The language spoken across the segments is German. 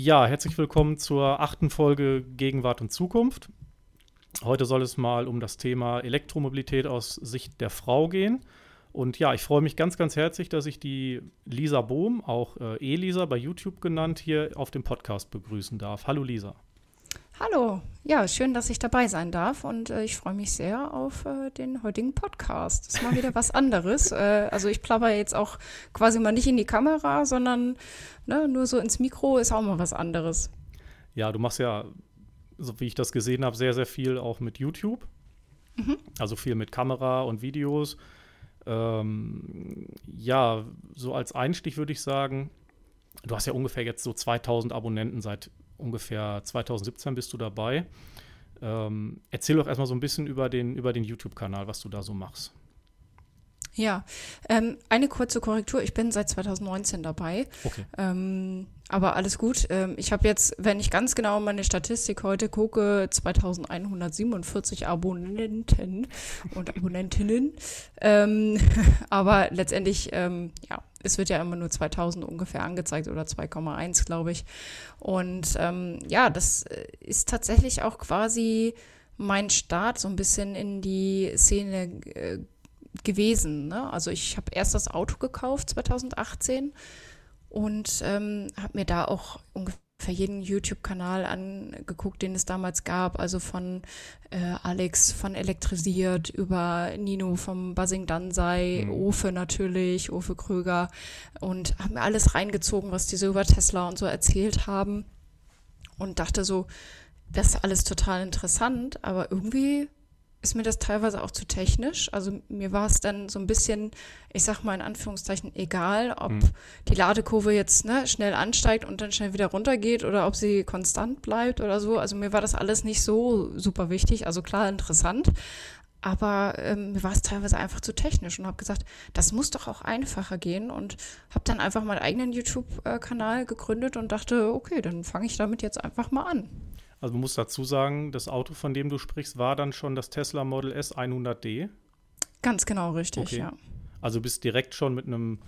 Ja, herzlich willkommen zur achten Folge Gegenwart und Zukunft. Heute soll es mal um das Thema Elektromobilität aus Sicht der Frau gehen. Und ja, ich freue mich ganz, ganz herzlich, dass ich die Lisa Bohm, auch äh, Elisa bei YouTube genannt, hier auf dem Podcast begrüßen darf. Hallo Lisa. Hallo, ja, schön, dass ich dabei sein darf und äh, ich freue mich sehr auf äh, den heutigen Podcast. Das ist mal wieder was anderes. äh, also ich plapper jetzt auch quasi mal nicht in die Kamera, sondern ne, nur so ins Mikro ist auch mal was anderes. Ja, du machst ja, so wie ich das gesehen habe, sehr, sehr viel auch mit YouTube. Mhm. Also viel mit Kamera und Videos. Ähm, ja, so als Einstich würde ich sagen, du hast ja ungefähr jetzt so 2000 Abonnenten seit ungefähr 2017 bist du dabei. Ähm, erzähl doch erstmal so ein bisschen über den, über den YouTube-Kanal, was du da so machst. Ja, ähm, eine kurze Korrektur. Ich bin seit 2019 dabei. Okay. Ähm, aber alles gut. Ähm, ich habe jetzt, wenn ich ganz genau meine Statistik heute gucke, 2147 Abonnenten und Abonnentinnen. Ähm, aber letztendlich, ähm, ja, es wird ja immer nur 2000 ungefähr angezeigt oder 2,1, glaube ich. Und ähm, ja, das äh, ist tatsächlich auch quasi mein Start so ein bisschen in die Szene äh, gewesen. Ne? Also ich habe erst das Auto gekauft 2018 und ähm, habe mir da auch ungefähr jeden YouTube-Kanal angeguckt, den es damals gab, also von äh, Alex von Elektrisiert über Nino vom Buzzing Dansei, mhm. Ofe natürlich, Ofe Kröger und habe mir alles reingezogen, was die so über Tesla und so erzählt haben und dachte so, das ist alles total interessant, aber irgendwie ist mir das teilweise auch zu technisch. Also mir war es dann so ein bisschen, ich sag mal in Anführungszeichen, egal, ob mhm. die Ladekurve jetzt ne, schnell ansteigt und dann schnell wieder runtergeht oder ob sie konstant bleibt oder so. Also mir war das alles nicht so super wichtig. Also klar interessant, aber ähm, mir war es teilweise einfach zu technisch und habe gesagt, das muss doch auch einfacher gehen und habe dann einfach meinen eigenen YouTube-Kanal gegründet und dachte, okay, dann fange ich damit jetzt einfach mal an. Also man muss dazu sagen, das Auto, von dem du sprichst, war dann schon das Tesla Model S 100D. Ganz genau richtig, okay. ja. Also bist direkt schon mit einem,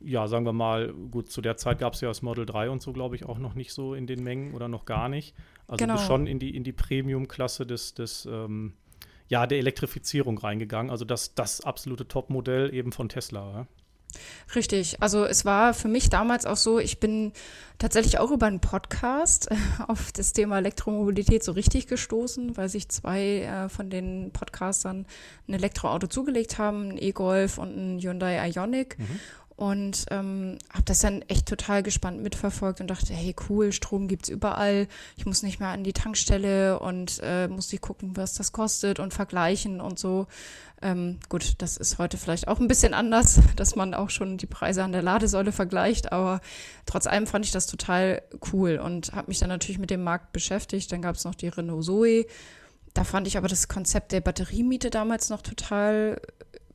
ja, sagen wir mal, gut, zu der Zeit gab es ja das Model 3 und so, glaube ich, auch noch nicht so in den Mengen oder noch gar nicht. Also genau. bist schon in die, in die Premium-Klasse des, des ähm, ja, der Elektrifizierung reingegangen. Also das, das absolute Top-Modell eben von Tesla. Ja? Richtig. Also es war für mich damals auch so, ich bin tatsächlich auch über einen Podcast äh, auf das Thema Elektromobilität so richtig gestoßen, weil sich zwei äh, von den Podcastern ein Elektroauto zugelegt haben, ein E-Golf und ein Hyundai Ioniq. Mhm. Und ähm, habe das dann echt total gespannt mitverfolgt und dachte, hey cool, Strom gibt's überall. Ich muss nicht mehr an die Tankstelle und äh, muss nicht gucken, was das kostet und vergleichen und so. Ähm, gut, das ist heute vielleicht auch ein bisschen anders, dass man auch schon die Preise an der Ladesäule vergleicht, aber trotz allem fand ich das total cool und habe mich dann natürlich mit dem Markt beschäftigt. Dann gab es noch die Renault Zoe. Da fand ich aber das Konzept der Batteriemiete damals noch total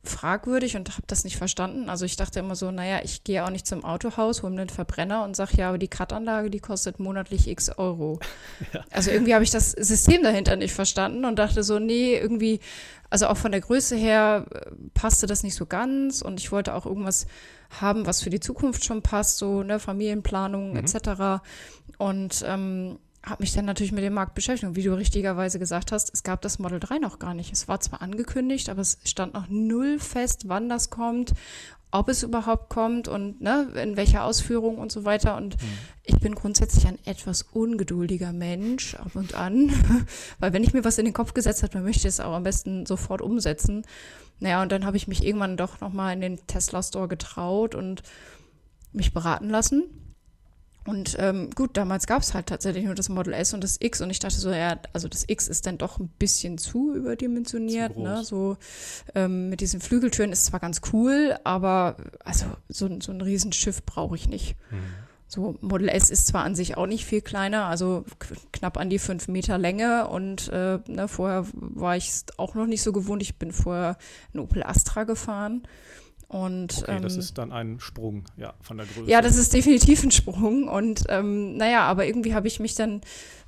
fragwürdig und habe das nicht verstanden. Also ich dachte immer so, naja, ich gehe auch nicht zum Autohaus, hole mir einen Verbrenner und sage, ja, aber die Cut-Anlage, die kostet monatlich x Euro. Ja. Also irgendwie habe ich das System dahinter nicht verstanden und dachte so, nee, irgendwie, also auch von der Größe her äh, passte das nicht so ganz und ich wollte auch irgendwas haben, was für die Zukunft schon passt, so ne, Familienplanung mhm. etc. Und ähm, habe mich dann natürlich mit dem Markt beschäftigt. Und wie du richtigerweise gesagt hast, es gab das Model 3 noch gar nicht. Es war zwar angekündigt, aber es stand noch null fest, wann das kommt, ob es überhaupt kommt und ne, in welcher Ausführung und so weiter. Und mhm. ich bin grundsätzlich ein etwas ungeduldiger Mensch ab und an, weil wenn ich mir was in den Kopf gesetzt habe, dann möchte ich es auch am besten sofort umsetzen. Naja, und dann habe ich mich irgendwann doch nochmal in den Tesla Store getraut und mich beraten lassen und ähm, gut, damals gab es halt tatsächlich nur das Model S und das X und ich dachte so, ja, also das X ist dann doch ein bisschen zu überdimensioniert, zu ne? So ähm, mit diesen Flügeltüren ist zwar ganz cool, aber also so, so ein Riesenschiff brauche ich nicht. Mhm. So, Model S ist zwar an sich auch nicht viel kleiner, also knapp an die fünf Meter Länge und äh, ne, vorher war ich es auch noch nicht so gewohnt. Ich bin vorher ein Opel Astra gefahren Und, okay, ähm, das ist dann ein Sprung, ja, von der Größe. Ja, das ist definitiv ein Sprung. Und ähm, naja, aber irgendwie habe ich mich dann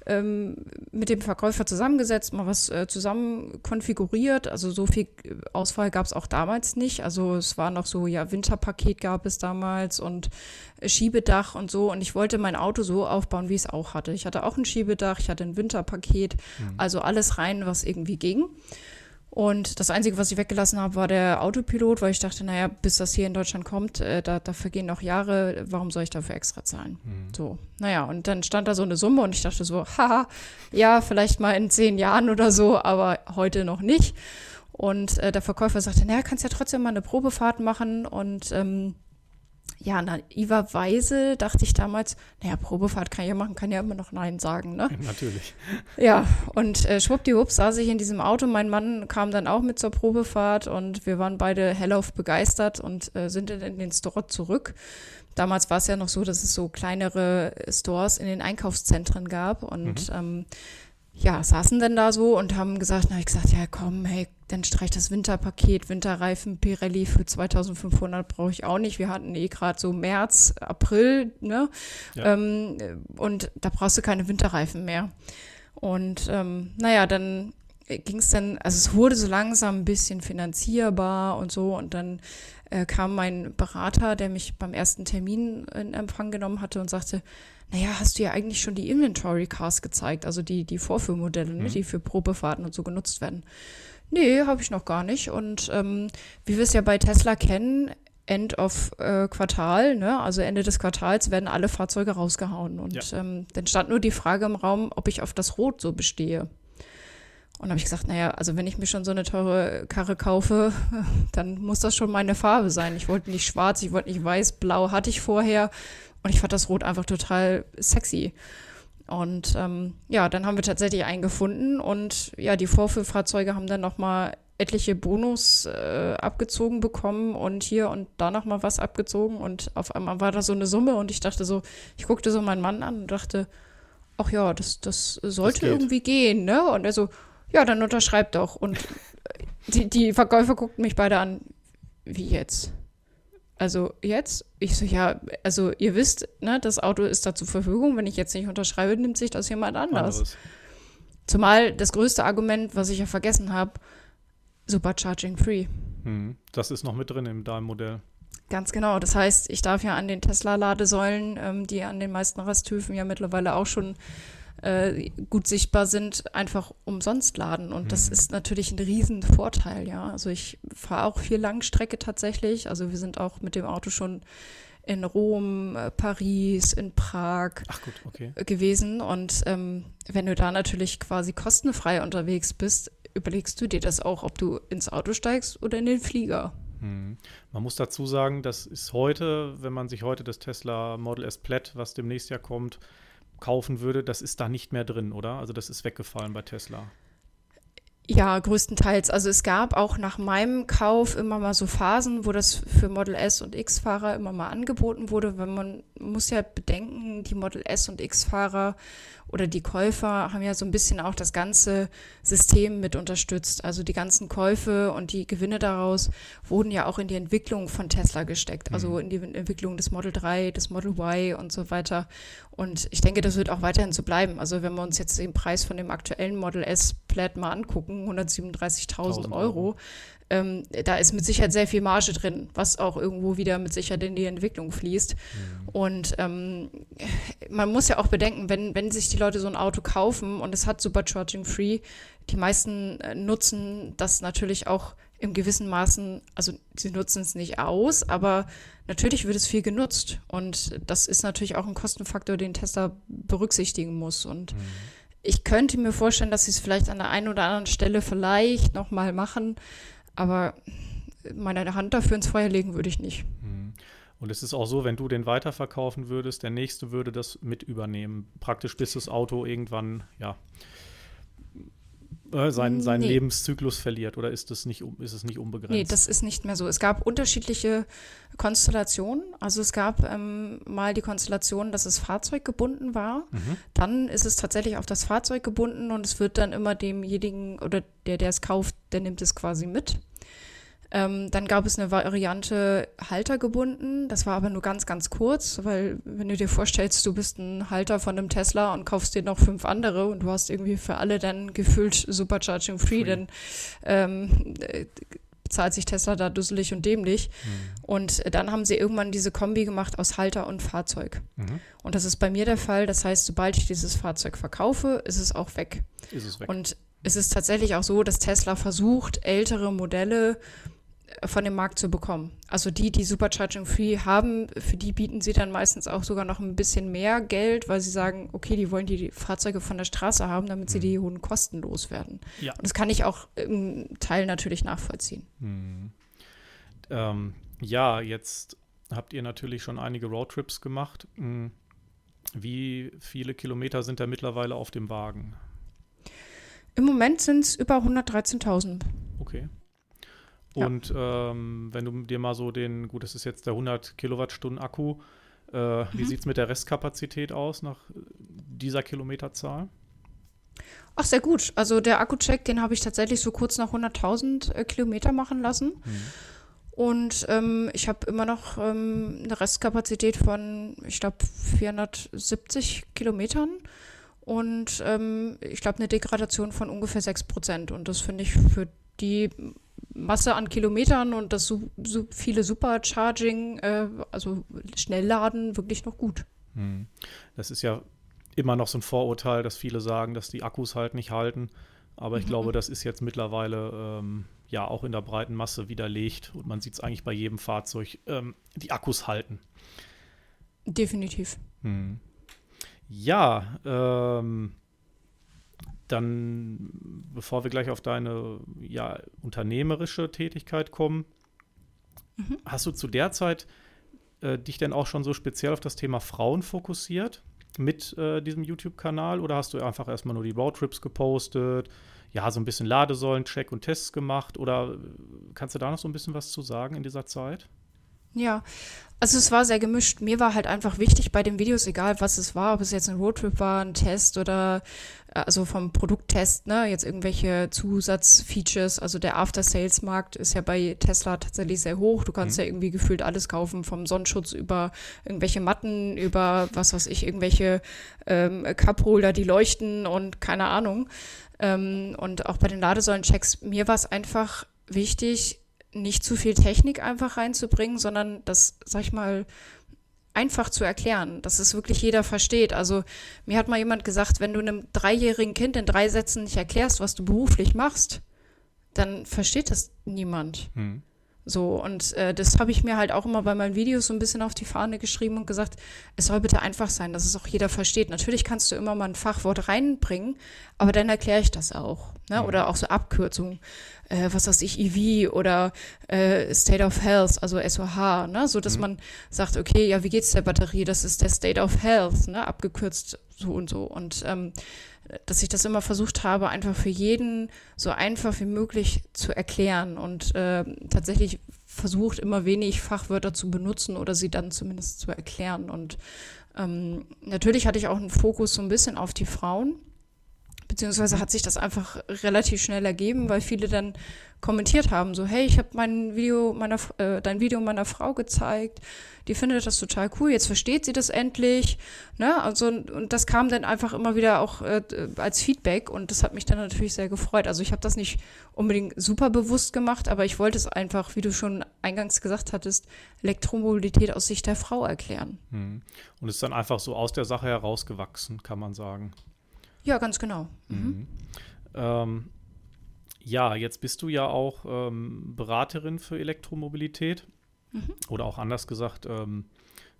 ähm, mit dem Verkäufer zusammengesetzt, mal was äh, zusammen konfiguriert. Also so viel äh, Auswahl gab es auch damals nicht. Also es war noch so, ja, Winterpaket gab es damals und äh, Schiebedach und so. Und ich wollte mein Auto so aufbauen, wie ich es auch hatte. Ich hatte auch ein Schiebedach, ich hatte ein Winterpaket, mhm. also alles rein, was irgendwie ging. Und das Einzige, was ich weggelassen habe, war der Autopilot, weil ich dachte, naja, bis das hier in Deutschland kommt, äh, da, da vergehen noch Jahre, warum soll ich dafür extra zahlen? Mhm. So, naja, und dann stand da so eine Summe und ich dachte so, haha, ja, vielleicht mal in zehn Jahren oder so, aber heute noch nicht. Und äh, der Verkäufer sagte, naja, kannst ja trotzdem mal eine Probefahrt machen und ähm, ja, naiverweise dachte ich damals, naja, Probefahrt kann ich ja machen, kann ja immer noch Nein sagen, ne? Natürlich. Ja, und äh, schwuppdiwupps saß ich in diesem Auto. Mein Mann kam dann auch mit zur Probefahrt und wir waren beide hellauf begeistert und äh, sind dann in den Store zurück. Damals war es ja noch so, dass es so kleinere Stores in den Einkaufszentren gab und mhm. ähm, ja, saßen dann da so und haben gesagt, na, ich gesagt, ja, komm, hey, dann streich das Winterpaket, Winterreifen Pirelli für 2500 brauche ich auch nicht. Wir hatten eh gerade so März, April, ne? Ja. Ähm, und da brauchst du keine Winterreifen mehr. Und ähm, naja, dann ging es dann, also es wurde so langsam ein bisschen finanzierbar und so. Und dann äh, kam mein Berater, der mich beim ersten Termin in Empfang genommen hatte und sagte, naja, hast du ja eigentlich schon die Inventory Cars gezeigt, also die, die Vorführmodelle, ne, mhm. ne, die für Probefahrten und so genutzt werden. Nee, habe ich noch gar nicht. Und ähm, wie wir es ja bei Tesla kennen, End of äh, Quartal, ne? also Ende des Quartals, werden alle Fahrzeuge rausgehauen. Und ja. ähm, dann stand nur die Frage im Raum, ob ich auf das Rot so bestehe. Und habe ich gesagt, naja, also wenn ich mir schon so eine teure Karre kaufe, dann muss das schon meine Farbe sein. Ich wollte nicht schwarz, ich wollte nicht weiß, blau hatte ich vorher. Und ich fand das Rot einfach total sexy. Und ähm, ja, dann haben wir tatsächlich einen gefunden und ja, die Vorführfahrzeuge haben dann nochmal etliche Bonus äh, abgezogen bekommen und hier und da nochmal was abgezogen und auf einmal war da so eine Summe und ich dachte so, ich guckte so meinen Mann an und dachte, ach ja, das, das sollte das irgendwie gehen, ne? Und er so, ja, dann unterschreibt doch. Und die, die Verkäufer guckten mich beide an, wie jetzt? Also jetzt? Ich so, ja, also ihr wisst, ne, das Auto ist da zur Verfügung. Wenn ich jetzt nicht unterschreibe, nimmt sich das jemand anders. Anderes. Zumal das größte Argument, was ich ja vergessen habe, Supercharging Free. Hm, das ist noch mit drin in deinem Modell. Ganz genau. Das heißt, ich darf ja an den Tesla-Ladesäulen, ähm, die an den meisten Rasthöfen ja mittlerweile auch schon äh, gut sichtbar sind, einfach umsonst laden. Und mhm. das ist natürlich ein Riesenvorteil, ja. Also ich fahre auch viel Langstrecke tatsächlich. Also wir sind auch mit dem Auto schon in Rom, äh, Paris, in Prag gut, okay. gewesen. Und ähm, wenn du da natürlich quasi kostenfrei unterwegs bist, überlegst du dir das auch, ob du ins Auto steigst oder in den Flieger. Mhm. Man muss dazu sagen, das ist heute, wenn man sich heute das Tesla Model S Plaid, was demnächst ja kommt, kaufen würde, das ist da nicht mehr drin, oder? Also das ist weggefallen bei Tesla. Ja, größtenteils. Also es gab auch nach meinem Kauf immer mal so Phasen, wo das für Model S und X-Fahrer immer mal angeboten wurde, weil man muss ja bedenken, die Model S und X-Fahrer oder die Käufer haben ja so ein bisschen auch das ganze System mit unterstützt. Also die ganzen Käufe und die Gewinne daraus wurden ja auch in die Entwicklung von Tesla gesteckt, also mhm. in die Entwicklung des Model 3, des Model Y und so weiter. Und ich denke, das wird auch weiterhin so bleiben. Also wenn wir uns jetzt den Preis von dem aktuellen Model S Plaid mal angucken, 137.000 Euro, ähm, da ist mit Sicherheit sehr viel Marge drin, was auch irgendwo wieder mit Sicherheit in die Entwicklung fließt. Mhm. Und ähm, man muss ja auch bedenken, wenn, wenn sich die Leute so ein Auto kaufen und es hat Supercharging Free, die meisten äh, nutzen das natürlich auch im gewissen Maßen, also sie nutzen es nicht aus, aber natürlich wird es viel genutzt. Und das ist natürlich auch ein Kostenfaktor, den Tesla berücksichtigen muss. Und mhm. ich könnte mir vorstellen, dass sie es vielleicht an der einen oder anderen Stelle vielleicht nochmal machen. Aber meine Hand dafür ins Feuer legen würde ich nicht. Mhm. Und es ist auch so, wenn du den weiterverkaufen würdest, der nächste würde das mit übernehmen. Praktisch bis das Auto irgendwann, ja, äh, seinen, seinen nee. Lebenszyklus verliert. Oder ist, das nicht, ist es nicht unbegrenzt? Nee, das ist nicht mehr so. Es gab unterschiedliche Konstellationen. Also es gab ähm, mal die Konstellation, dass es fahrzeuggebunden war. Mhm. Dann ist es tatsächlich auf das Fahrzeug gebunden und es wird dann immer demjenigen oder der, der es kauft, der nimmt es quasi mit. Ähm, dann gab es eine Variante haltergebunden. Das war aber nur ganz, ganz kurz, weil wenn du dir vorstellst, du bist ein Halter von einem Tesla und kaufst dir noch fünf andere und du hast irgendwie für alle dann gefühlt Supercharging Free, dann ähm, äh, zahlt sich Tesla da dusselig und dämlich. Mhm. Und dann haben sie irgendwann diese Kombi gemacht aus Halter und Fahrzeug. Mhm. Und das ist bei mir der Fall. Das heißt, sobald ich dieses Fahrzeug verkaufe, ist es auch weg. Ist es weg. Und es ist tatsächlich auch so, dass Tesla versucht, ältere Modelle von dem Markt zu bekommen. Also die, die Supercharging Free haben, für die bieten sie dann meistens auch sogar noch ein bisschen mehr Geld, weil sie sagen, okay, die wollen die Fahrzeuge von der Straße haben, damit sie mhm. die hohen Kosten loswerden. Ja. Und das kann ich auch im Teil natürlich nachvollziehen. Mhm. Ähm, ja, jetzt habt ihr natürlich schon einige Roadtrips gemacht. Hm. Wie viele Kilometer sind da mittlerweile auf dem Wagen? Im Moment sind es über 113.000. Okay. Und ja. ähm, wenn du dir mal so den, gut, das ist jetzt der 100 Kilowattstunden Akku, äh, mhm. wie sieht es mit der Restkapazität aus nach dieser Kilometerzahl? Ach, sehr gut. Also der Akku-Check, den habe ich tatsächlich so kurz nach 100.000 äh, Kilometer machen lassen. Mhm. Und ähm, ich habe immer noch ähm, eine Restkapazität von, ich glaube, 470 Kilometern. Und ähm, ich glaube, eine Degradation von ungefähr 6 Prozent. Und das finde ich für die Masse an Kilometern und das so, so viele Supercharging, äh, also Schnellladen, wirklich noch gut. Hm. Das ist ja immer noch so ein Vorurteil, dass viele sagen, dass die Akkus halt nicht halten. Aber ich mhm. glaube, das ist jetzt mittlerweile ähm, ja auch in der breiten Masse widerlegt und man sieht es eigentlich bei jedem Fahrzeug, ähm, die Akkus halten. Definitiv. Hm. Ja, ähm, dann, bevor wir gleich auf deine ja, unternehmerische Tätigkeit kommen, mhm. hast du zu der Zeit äh, dich denn auch schon so speziell auf das Thema Frauen fokussiert mit äh, diesem YouTube-Kanal oder hast du einfach erstmal nur die Roadtrips gepostet, ja, so ein bisschen Ladesäulen-Check und Tests gemacht oder kannst du da noch so ein bisschen was zu sagen in dieser Zeit? Ja, also es war sehr gemischt. Mir war halt einfach wichtig bei den Videos, egal was es war, ob es jetzt ein Roadtrip war, ein Test oder äh, also vom Produkttest, ne, jetzt irgendwelche Zusatzfeatures. Also der After-Sales-Markt ist ja bei Tesla tatsächlich sehr hoch. Du kannst mhm. ja irgendwie gefühlt alles kaufen, vom Sonnenschutz über irgendwelche Matten, über was weiß ich, irgendwelche ähm, Cupholder, die leuchten und keine Ahnung. Ähm, und auch bei den Ladesäulen-Checks, mir war es einfach wichtig, nicht zu viel Technik einfach reinzubringen, sondern das, sag ich mal, einfach zu erklären, dass es wirklich jeder versteht. Also mir hat mal jemand gesagt, wenn du einem dreijährigen Kind in drei Sätzen nicht erklärst, was du beruflich machst, dann versteht das niemand. Hm. So, und äh, das habe ich mir halt auch immer bei meinen Videos so ein bisschen auf die Fahne geschrieben und gesagt, es soll bitte einfach sein, dass es auch jeder versteht. Natürlich kannst du immer mal ein Fachwort reinbringen, aber dann erkläre ich das auch. Ne? Mhm. Oder auch so Abkürzungen, äh, was weiß ich, EV oder äh, State of Health, also SOH, ne? so dass mhm. man sagt, okay, ja, wie geht's der Batterie? Das ist der State of Health, ne? abgekürzt so und so. Und ähm, dass ich das immer versucht habe, einfach für jeden so einfach wie möglich zu erklären und äh, tatsächlich versucht, immer wenig Fachwörter zu benutzen oder sie dann zumindest zu erklären. Und ähm, natürlich hatte ich auch einen Fokus so ein bisschen auf die Frauen, beziehungsweise hat sich das einfach relativ schnell ergeben, weil viele dann kommentiert haben, so hey, ich habe mein Video meiner äh, dein Video meiner Frau gezeigt, die findet das total cool, jetzt versteht sie das endlich, ne? Also und das kam dann einfach immer wieder auch äh, als Feedback und das hat mich dann natürlich sehr gefreut. Also ich habe das nicht unbedingt super bewusst gemacht, aber ich wollte es einfach, wie du schon eingangs gesagt hattest, Elektromobilität aus Sicht der Frau erklären. Hm. Und ist dann einfach so aus der Sache herausgewachsen, kann man sagen. Ja, ganz genau. Mhm. Mhm. Ähm, ja, jetzt bist du ja auch ähm, Beraterin für Elektromobilität. Mhm. Oder auch anders gesagt, ähm,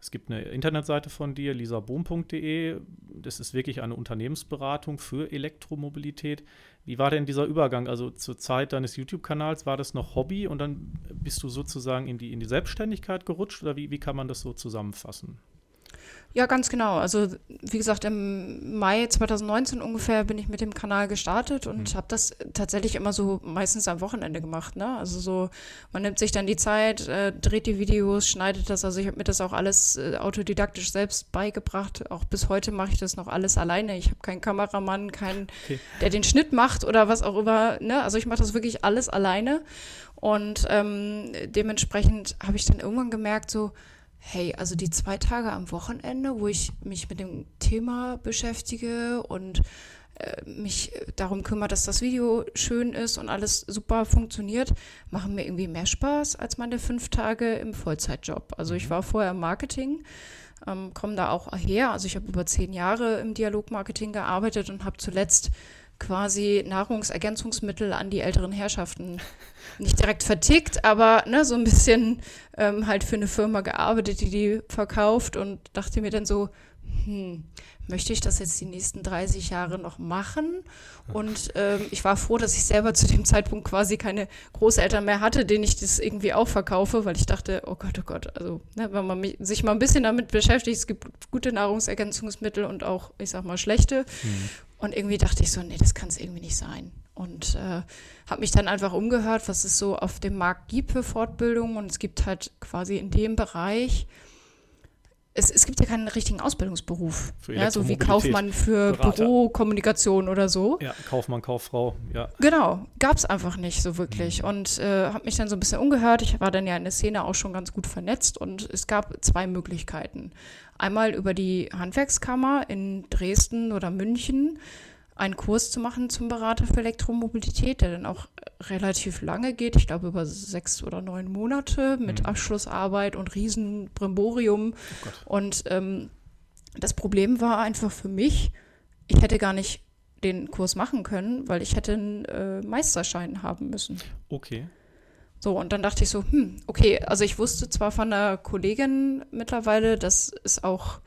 es gibt eine Internetseite von dir, lisabohm.de. Das ist wirklich eine Unternehmensberatung für Elektromobilität. Wie war denn dieser Übergang? Also zur Zeit deines YouTube-Kanals war das noch Hobby und dann bist du sozusagen in die, in die Selbstständigkeit gerutscht oder wie, wie kann man das so zusammenfassen? Ja, ganz genau. Also wie gesagt, im Mai 2019 ungefähr bin ich mit dem Kanal gestartet und mhm. habe das tatsächlich immer so meistens am Wochenende gemacht. Ne? Also so, man nimmt sich dann die Zeit, äh, dreht die Videos, schneidet das. Also ich habe mir das auch alles äh, autodidaktisch selbst beigebracht. Auch bis heute mache ich das noch alles alleine. Ich habe keinen Kameramann, keinen, okay. der den Schnitt macht oder was auch immer. Ne? Also ich mache das wirklich alles alleine. Und ähm, dementsprechend habe ich dann irgendwann gemerkt, so, hey, also die zwei Tage am Wochenende, wo ich mich mit dem Thema beschäftige und äh, mich darum kümmere, dass das Video schön ist und alles super funktioniert, machen mir irgendwie mehr Spaß als meine fünf Tage im Vollzeitjob. Also ich mhm. war vorher im Marketing, ähm, komme da auch her. Also ich habe über zehn Jahre im Dialogmarketing gearbeitet und habe zuletzt quasi Nahrungsergänzungsmittel an die älteren Herrschaften nicht direkt vertickt, aber ne, so ein bisschen ähm, halt für eine Firma gearbeitet, die die verkauft und dachte mir dann so, hm, möchte ich das jetzt die nächsten 30 Jahre noch machen? Und ähm, ich war froh, dass ich selber zu dem Zeitpunkt quasi keine Großeltern mehr hatte, denen ich das irgendwie auch verkaufe, weil ich dachte, oh Gott, oh Gott, also ne, wenn man mich, sich mal ein bisschen damit beschäftigt, es gibt gute Nahrungsergänzungsmittel und auch, ich sag mal, schlechte. Mhm. Und irgendwie dachte ich so, nee, das kann es irgendwie nicht sein. Und äh, habe mich dann einfach umgehört, was es so auf dem Markt gibt für Fortbildung. Und es gibt halt quasi in dem Bereich es, es gibt ja keinen richtigen Ausbildungsberuf. Ja, so wie Kaufmann für Berater. Bürokommunikation oder so. Ja, Kaufmann, Kauffrau, ja. Genau, gab es einfach nicht so wirklich. Mhm. Und äh, habe mich dann so ein bisschen umgehört. Ich war dann ja in der Szene auch schon ganz gut vernetzt und es gab zwei Möglichkeiten. Einmal über die Handwerkskammer in Dresden oder München einen Kurs zu machen zum Berater für Elektromobilität, der dann auch relativ lange geht, ich glaube über sechs oder neun Monate mit mhm. Abschlussarbeit und Riesenbrimborium. Oh und ähm, das Problem war einfach für mich, ich hätte gar nicht den Kurs machen können, weil ich hätte einen äh, Meisterschein haben müssen. Okay. So, und dann dachte ich so, hm, okay, also ich wusste zwar von einer Kollegin mittlerweile, dass es auch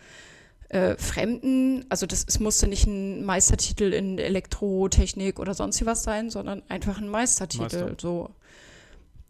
äh, Fremden, also das, es musste nicht ein Meistertitel in Elektrotechnik oder sonst was sein, sondern einfach ein Meistertitel. Meister. So.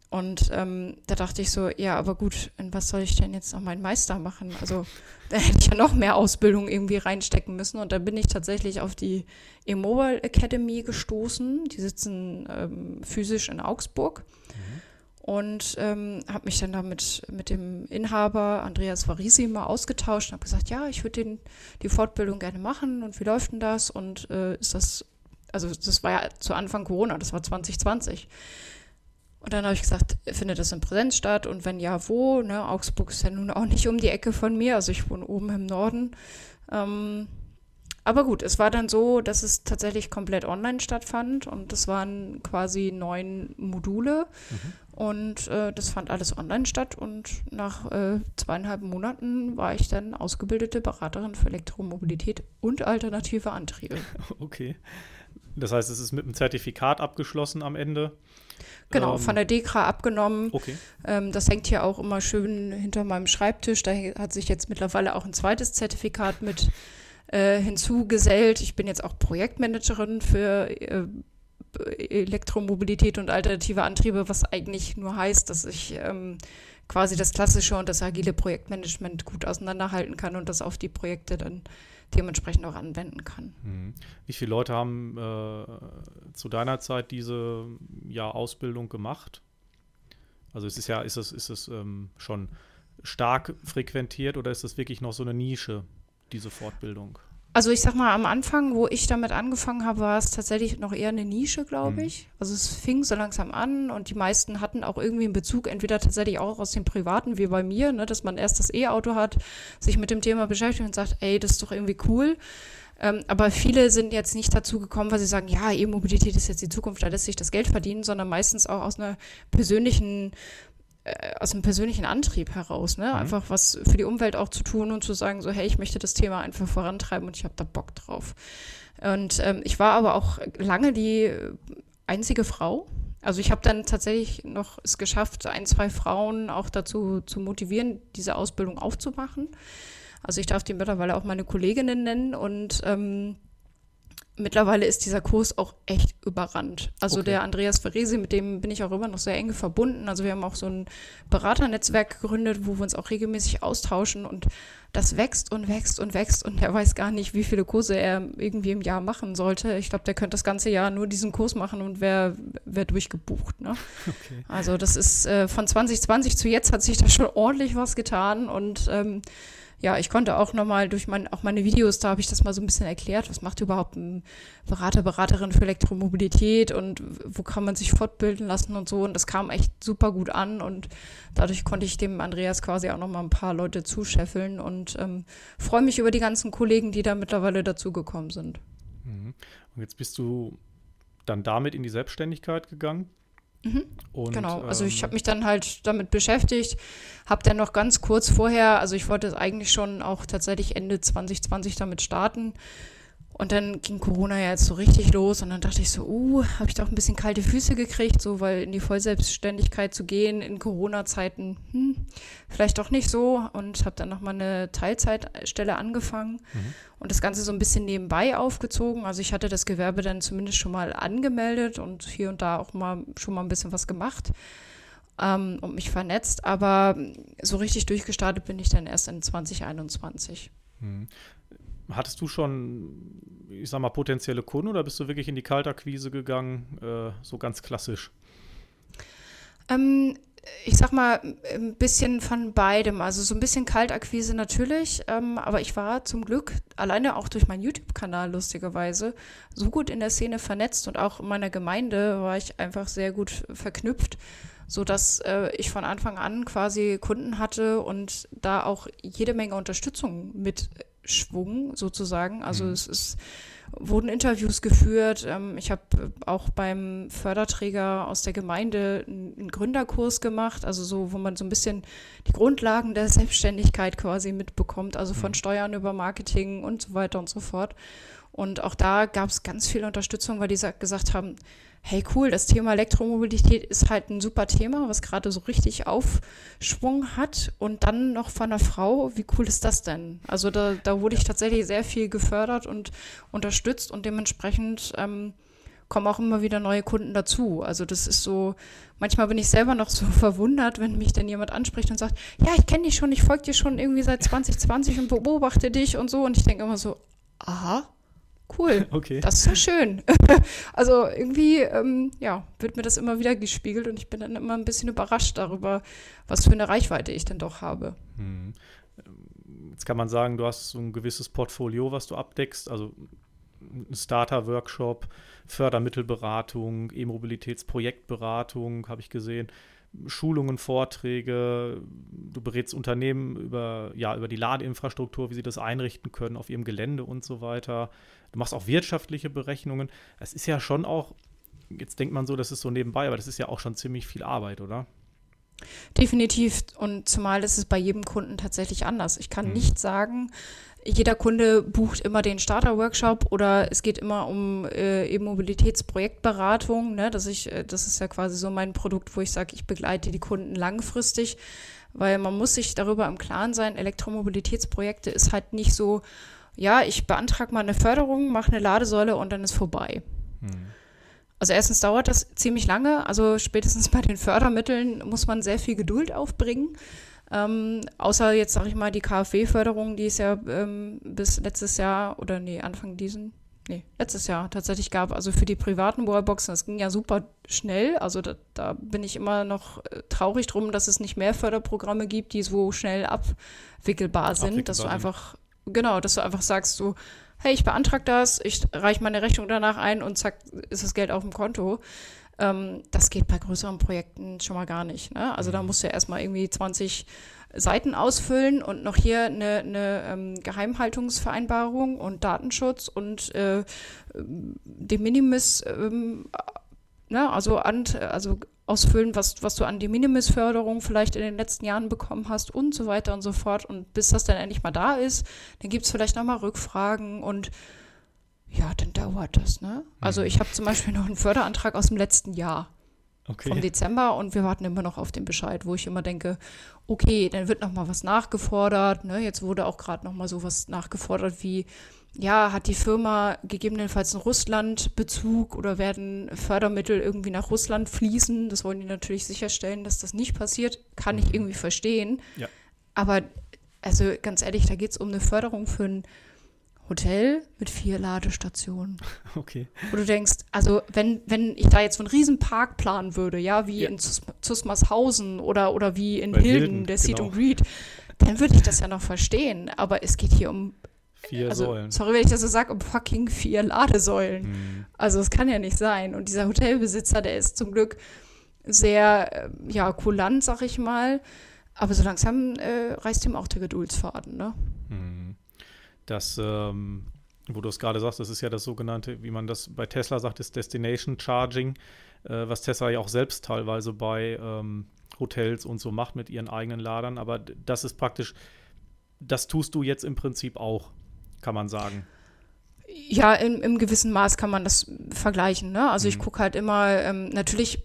Und ähm, da dachte ich so, ja, aber gut, in was soll ich denn jetzt noch meinen Meister machen? Also da hätte ich ja noch mehr Ausbildung irgendwie reinstecken müssen. Und da bin ich tatsächlich auf die E-Mobile Academy gestoßen. Die sitzen ähm, physisch in Augsburg. Mhm und ähm, habe mich dann damit mit dem Inhaber Andreas Varisi mal ausgetauscht und habe gesagt, ja, ich würde die Fortbildung gerne machen und wie läuft denn das und äh, ist das, also das war ja zu Anfang Corona, das war 2020. Und dann habe ich gesagt, findet das in Präsenz statt und wenn ja, wo? Ne? Augsburg ist ja nun auch nicht um die Ecke von mir, also ich wohne oben im Norden. Ähm, aber gut, es war dann so, dass es tatsächlich komplett online stattfand und das waren quasi neun Module. Mhm. Und äh, das fand alles online statt und nach äh, zweieinhalb Monaten war ich dann ausgebildete Beraterin für Elektromobilität und alternative Antriebe. Okay. Das heißt, es ist mit einem Zertifikat abgeschlossen am Ende? Genau, ähm, von der DEKRA abgenommen. Okay. Ähm, das hängt hier auch immer schön hinter meinem Schreibtisch. Da hat sich jetzt mittlerweile auch ein zweites Zertifikat mit äh, hinzugesellt. Ich bin jetzt auch Projektmanagerin für äh, Elektromobilität und alternative Antriebe, was eigentlich nur heißt, dass ich ähm, quasi das klassische und das agile Projektmanagement gut auseinanderhalten kann und das auf die Projekte dann dementsprechend auch anwenden kann. Mhm. Wie viele Leute haben äh, zu deiner Zeit diese ja, Ausbildung gemacht? Also ist es ja, ist es, ist es ähm, schon stark frequentiert oder ist es wirklich noch so eine Nische, diese Fortbildung? Also ich sag mal, am Anfang, wo ich damit angefangen habe, war es tatsächlich noch eher eine Nische, glaube mhm. ich. Also es fing so langsam an und die meisten hatten auch irgendwie einen Bezug, entweder tatsächlich auch aus dem Privaten, wie bei mir, ne, dass man erst das E-Auto hat, sich mit dem Thema beschäftigt und sagt, ey, das ist doch irgendwie cool. Ähm, aber viele sind jetzt nicht dazu gekommen, weil sie sagen, ja, E-Mobilität ist jetzt die Zukunft, da lässt sich das Geld verdienen, sondern meistens auch aus einer persönlichen aus einem persönlichen Antrieb heraus, ne? Mhm. Einfach was für die Umwelt auch zu tun und zu sagen, so, hey, ich möchte das Thema einfach vorantreiben und ich habe da Bock drauf. Und ähm, ich war aber auch lange die einzige Frau. Also ich habe dann tatsächlich noch es geschafft, ein, zwei Frauen auch dazu zu motivieren, diese Ausbildung aufzumachen. Also ich darf die mittlerweile auch meine Kolleginnen nennen und ähm, mittlerweile ist dieser Kurs auch echt überrannt. Also okay. der Andreas Ferresi, mit dem bin ich auch immer noch sehr eng verbunden. Also wir haben auch so ein Beraternetzwerk gegründet, wo wir uns auch regelmäßig austauschen und das wächst und wächst und wächst und er weiß gar nicht, wie viele Kurse er irgendwie im Jahr machen sollte. Ich glaube, der könnte das ganze Jahr nur diesen Kurs machen und wäre wär durchgebucht. Ne? Okay. Also das ist äh, von 2020 zu jetzt hat sich da schon ordentlich was getan und ähm, ja, ich konnte auch nochmal durch mein, auch meine Videos, da habe ich das mal so ein bisschen erklärt, was macht überhaupt ein Berater, Beraterin für Elektromobilität und wo kann man sich fortbilden lassen und so. Und das kam echt super gut an und dadurch konnte ich dem Andreas quasi auch nochmal ein paar Leute zuscheffeln und ähm, freue mich über die ganzen Kollegen, die da mittlerweile dazugekommen sind. Mhm. Und jetzt bist du dann damit in die Selbstständigkeit gegangen? Mhm. Und, genau, also ich habe ähm, mich dann halt damit beschäftigt, habe dann noch ganz kurz vorher, also ich wollte eigentlich schon auch tatsächlich Ende 2020 damit starten, und dann ging Corona ja jetzt so richtig los und dann dachte ich so, uh, habe ich doch ein bisschen kalte Füße gekriegt, so weil in die Vollselbstständigkeit zu gehen in Corona-Zeiten, hm, vielleicht doch nicht so und habe dann nochmal eine Teilzeitstelle angefangen mhm. und das Ganze so ein bisschen nebenbei aufgezogen. Also ich hatte das Gewerbe dann zumindest schon mal angemeldet und hier und da auch mal schon mal ein bisschen was gemacht ähm, und mich vernetzt, aber so richtig durchgestartet bin ich dann erst in 2021. Hattest du schon, ich sag mal, potenzielle Kunden oder bist du wirklich in die Kaltakquise gegangen, äh, so ganz klassisch? Ähm, ich sag mal, ein bisschen von beidem. Also so ein bisschen Kaltakquise natürlich, ähm, aber ich war zum Glück alleine auch durch meinen YouTube-Kanal lustigerweise so gut in der Szene vernetzt und auch in meiner Gemeinde war ich einfach sehr gut verknüpft, sodass äh, ich von Anfang an quasi Kunden hatte und da auch jede Menge Unterstützung mit Schwung sozusagen. Also mhm. es ist, wurden Interviews geführt. Ähm, ich habe auch beim Förderträger aus der Gemeinde einen Gründerkurs gemacht, also so, wo man so ein bisschen die Grundlagen der Selbstständigkeit quasi mitbekommt, also von mhm. Steuern über Marketing und so weiter und so fort. Und auch da gab es ganz viel Unterstützung, weil die gesagt haben, hey cool, das Thema Elektromobilität ist halt ein super Thema, was gerade so richtig Aufschwung hat. Und dann noch von einer Frau, wie cool ist das denn? Also da, da wurde ich tatsächlich sehr viel gefördert und unterstützt und dementsprechend ähm, kommen auch immer wieder neue Kunden dazu. Also das ist so, manchmal bin ich selber noch so verwundert, wenn mich dann jemand anspricht und sagt, ja, ich kenne dich schon, ich folge dir schon irgendwie seit 2020 und beobachte dich und so. Und ich denke immer so, aha, Cool. Okay. Das ist ja schön. also irgendwie, ähm, ja, wird mir das immer wieder gespiegelt und ich bin dann immer ein bisschen überrascht darüber, was für eine Reichweite ich denn doch habe. Hm. Jetzt kann man sagen, du hast so ein gewisses Portfolio, was du abdeckst, also ein Starter-Workshop, Fördermittelberatung, E-Mobilitätsprojektberatung, habe ich gesehen. Schulungen, Vorträge, du berätst Unternehmen über, ja, über die Ladeinfrastruktur, wie sie das einrichten können auf ihrem Gelände und so weiter. Du machst auch wirtschaftliche Berechnungen. Das ist ja schon auch, jetzt denkt man so, das ist so nebenbei, aber das ist ja auch schon ziemlich viel Arbeit, oder? Definitiv. Und zumal ist es bei jedem Kunden tatsächlich anders. Ich kann hm. nicht sagen, jeder Kunde bucht immer den Starter-Workshop oder es geht immer um äh, E-Mobilitätsprojektberatung. Ne? Dass ich, äh, das ist ja quasi so mein Produkt, wo ich sage, ich begleite die Kunden langfristig, weil man muss sich darüber im Klaren sein, Elektromobilitätsprojekte ist halt nicht so, ja, ich beantrage mal eine Förderung, mache eine Ladesäule und dann ist vorbei. Hm. Also erstens dauert das ziemlich lange, also spätestens bei den Fördermitteln muss man sehr viel Geduld aufbringen. Ähm, außer jetzt, sage ich mal, die KfW-Förderung, die es ja ähm, bis letztes Jahr oder nee, Anfang diesen, nee, letztes Jahr tatsächlich gab, also für die privaten Wallboxen, das ging ja super schnell. Also da, da bin ich immer noch äh, traurig drum, dass es nicht mehr Förderprogramme gibt, die so schnell abwickelbar sind, abwickelbar dass du einfach, genau, dass du einfach sagst, so, hey, ich beantrage das, ich reiche meine Rechnung danach ein und zack, ist das Geld auf dem Konto. Ähm, das geht bei größeren Projekten schon mal gar nicht. Ne? Also da mhm. musst du ja erstmal irgendwie 20 Seiten ausfüllen und noch hier eine, eine ähm, Geheimhaltungsvereinbarung und Datenschutz und äh, de minimis, ähm, ne? also, an, also ausfüllen, was, was du an de minimis Förderung vielleicht in den letzten Jahren bekommen hast und so weiter und so fort. Und bis das dann endlich mal da ist, dann gibt es vielleicht nochmal Rückfragen und ja, dann dauert das, ne? Also mhm. ich habe zum Beispiel noch einen Förderantrag aus dem letzten Jahr. Okay. Vom Dezember und wir warten immer noch auf den Bescheid, wo ich immer denke, okay, dann wird noch mal was nachgefordert. Ne? Jetzt wurde auch gerade noch mal sowas nachgefordert wie, ja, hat die Firma gegebenenfalls einen Russland-Bezug oder werden Fördermittel irgendwie nach Russland fließen? Das wollen die natürlich sicherstellen, dass das nicht passiert. Kann ich mhm. irgendwie verstehen. Ja. Aber also ganz ehrlich, da geht es um eine Förderung für ein Hotel mit vier Ladestationen. Okay. Wo du denkst, also wenn, wenn ich da jetzt so einen riesen Park planen würde, ja, wie ja. in Zusmarshausen oder, oder wie in Hilden, Hilden, der genau. and Greet, dann würde ich das ja noch verstehen. Aber es geht hier um Vier also, Säulen. Sorry, wenn ich das so sage, um fucking vier Ladesäulen. Mhm. Also es kann ja nicht sein. Und dieser Hotelbesitzer, der ist zum Glück sehr, äh, ja, kulant, sag ich mal. Aber so langsam äh, reißt ihm auch der Geduldsfaden, ne? Mhm. Das, ähm, wo du es gerade sagst, das ist ja das sogenannte, wie man das bei Tesla sagt, ist Destination Charging, äh, was Tesla ja auch selbst teilweise bei ähm, Hotels und so macht mit ihren eigenen Ladern. Aber das ist praktisch, das tust du jetzt im Prinzip auch, kann man sagen. Ja, in, im gewissen Maß kann man das vergleichen. Ne? Also ich Mhm. gucke halt immer, ähm, natürlich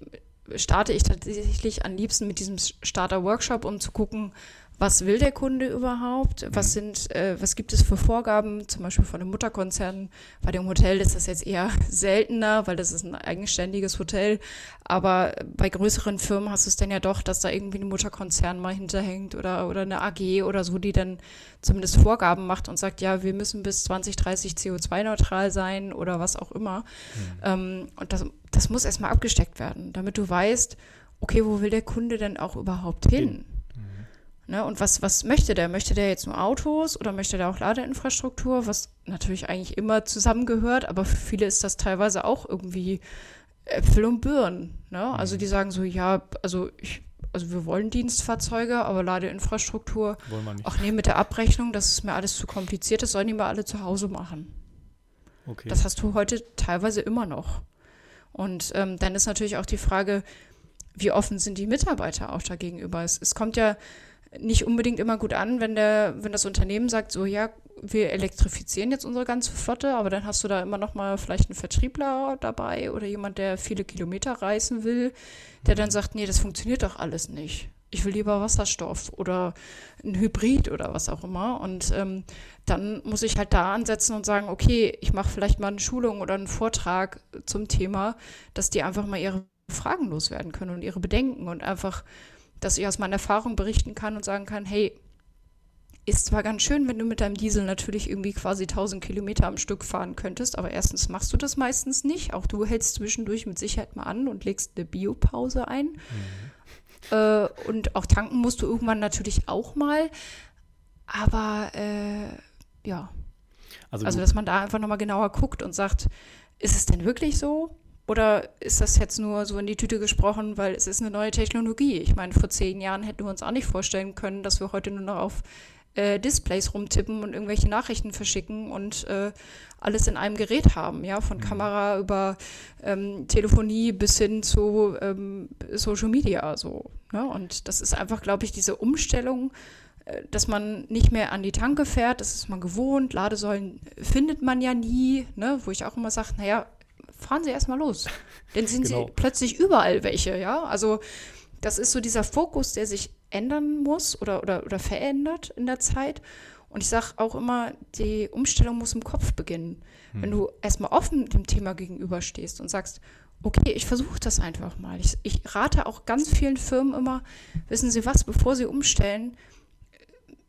starte ich tatsächlich am liebsten mit diesem Starter-Workshop, um zu gucken, was will der Kunde überhaupt? Was sind, äh, was gibt es für Vorgaben, zum Beispiel von einem Mutterkonzern? Bei dem Hotel ist das jetzt eher seltener, weil das ist ein eigenständiges Hotel. Aber bei größeren Firmen hast du es dann ja doch, dass da irgendwie ein Mutterkonzern mal hinterhängt oder, oder eine AG oder so, die dann zumindest Vorgaben macht und sagt, ja, wir müssen bis 2030 CO2-neutral sein oder was auch immer. Ähm, und das, das muss erstmal abgesteckt werden, damit du weißt, okay, wo will der Kunde denn auch überhaupt hin? Ne, und was, was möchte der? Möchte der jetzt nur Autos oder möchte der auch Ladeinfrastruktur, was natürlich eigentlich immer zusammengehört, aber für viele ist das teilweise auch irgendwie Äpfel und Birnen. Ne? Also die sagen so, ja, also ich, also wir wollen Dienstfahrzeuge, aber Ladeinfrastruktur, Wollen wir nicht. ach nee, mit der Abrechnung, das ist mir alles zu kompliziert, das sollen die mal alle zu Hause machen. Okay. Das hast du heute teilweise immer noch. Und ähm, dann ist natürlich auch die Frage, wie offen sind die Mitarbeiter auch da gegenüber? Es, es kommt ja nicht unbedingt immer gut an, wenn der, wenn das Unternehmen sagt, so ja, wir elektrifizieren jetzt unsere ganze Flotte, aber dann hast du da immer noch mal vielleicht einen Vertriebler dabei oder jemand, der viele Kilometer reisen will, der dann sagt, nee, das funktioniert doch alles nicht. Ich will lieber Wasserstoff oder ein Hybrid oder was auch immer. Und ähm, dann muss ich halt da ansetzen und sagen, okay, ich mache vielleicht mal eine Schulung oder einen Vortrag zum Thema, dass die einfach mal ihre Fragen loswerden können und ihre Bedenken und einfach, dass ich aus meiner Erfahrung berichten kann und sagen kann, hey, ist zwar ganz schön, wenn du mit deinem Diesel natürlich irgendwie quasi 1000 Kilometer am Stück fahren könntest, aber erstens machst du das meistens nicht. Auch du hältst zwischendurch mit Sicherheit mal an und legst eine Biopause ein. Äh, und auch tanken musst du irgendwann natürlich auch mal. Aber äh, ja, Also, also dass man da einfach nochmal genauer guckt und sagt, ist es denn wirklich so? Oder ist das jetzt nur so in die Tüte gesprochen, weil es ist eine neue Technologie? Ich meine, vor zehn Jahren hätten wir uns auch nicht vorstellen können, dass wir heute nur noch auf äh, Displays rumtippen und irgendwelche Nachrichten verschicken und äh, alles in einem Gerät haben, ja, von Kamera über ähm, Telefonie bis hin zu ähm, Social Media so. Ne? Und das ist einfach, glaube ich, diese Umstellung, äh, dass man nicht mehr an die Tanke fährt, das ist man gewohnt. Ladesäulen findet man ja nie, ne? wo ich auch immer sage, naja, fahren Sie erstmal los. Dann sind Genau. sie plötzlich überall welche, ja. Also das ist so dieser Fokus, der sich ändern muss oder, oder, oder verändert in der Zeit. Und ich sage auch immer, die Umstellung muss im Kopf beginnen. Wenn du erstmal offen dem Thema gegenüberstehst und sagst, okay, ich versuche das einfach mal. Ich, ich rate auch ganz vielen Firmen immer, wissen Sie was, bevor Sie umstellen,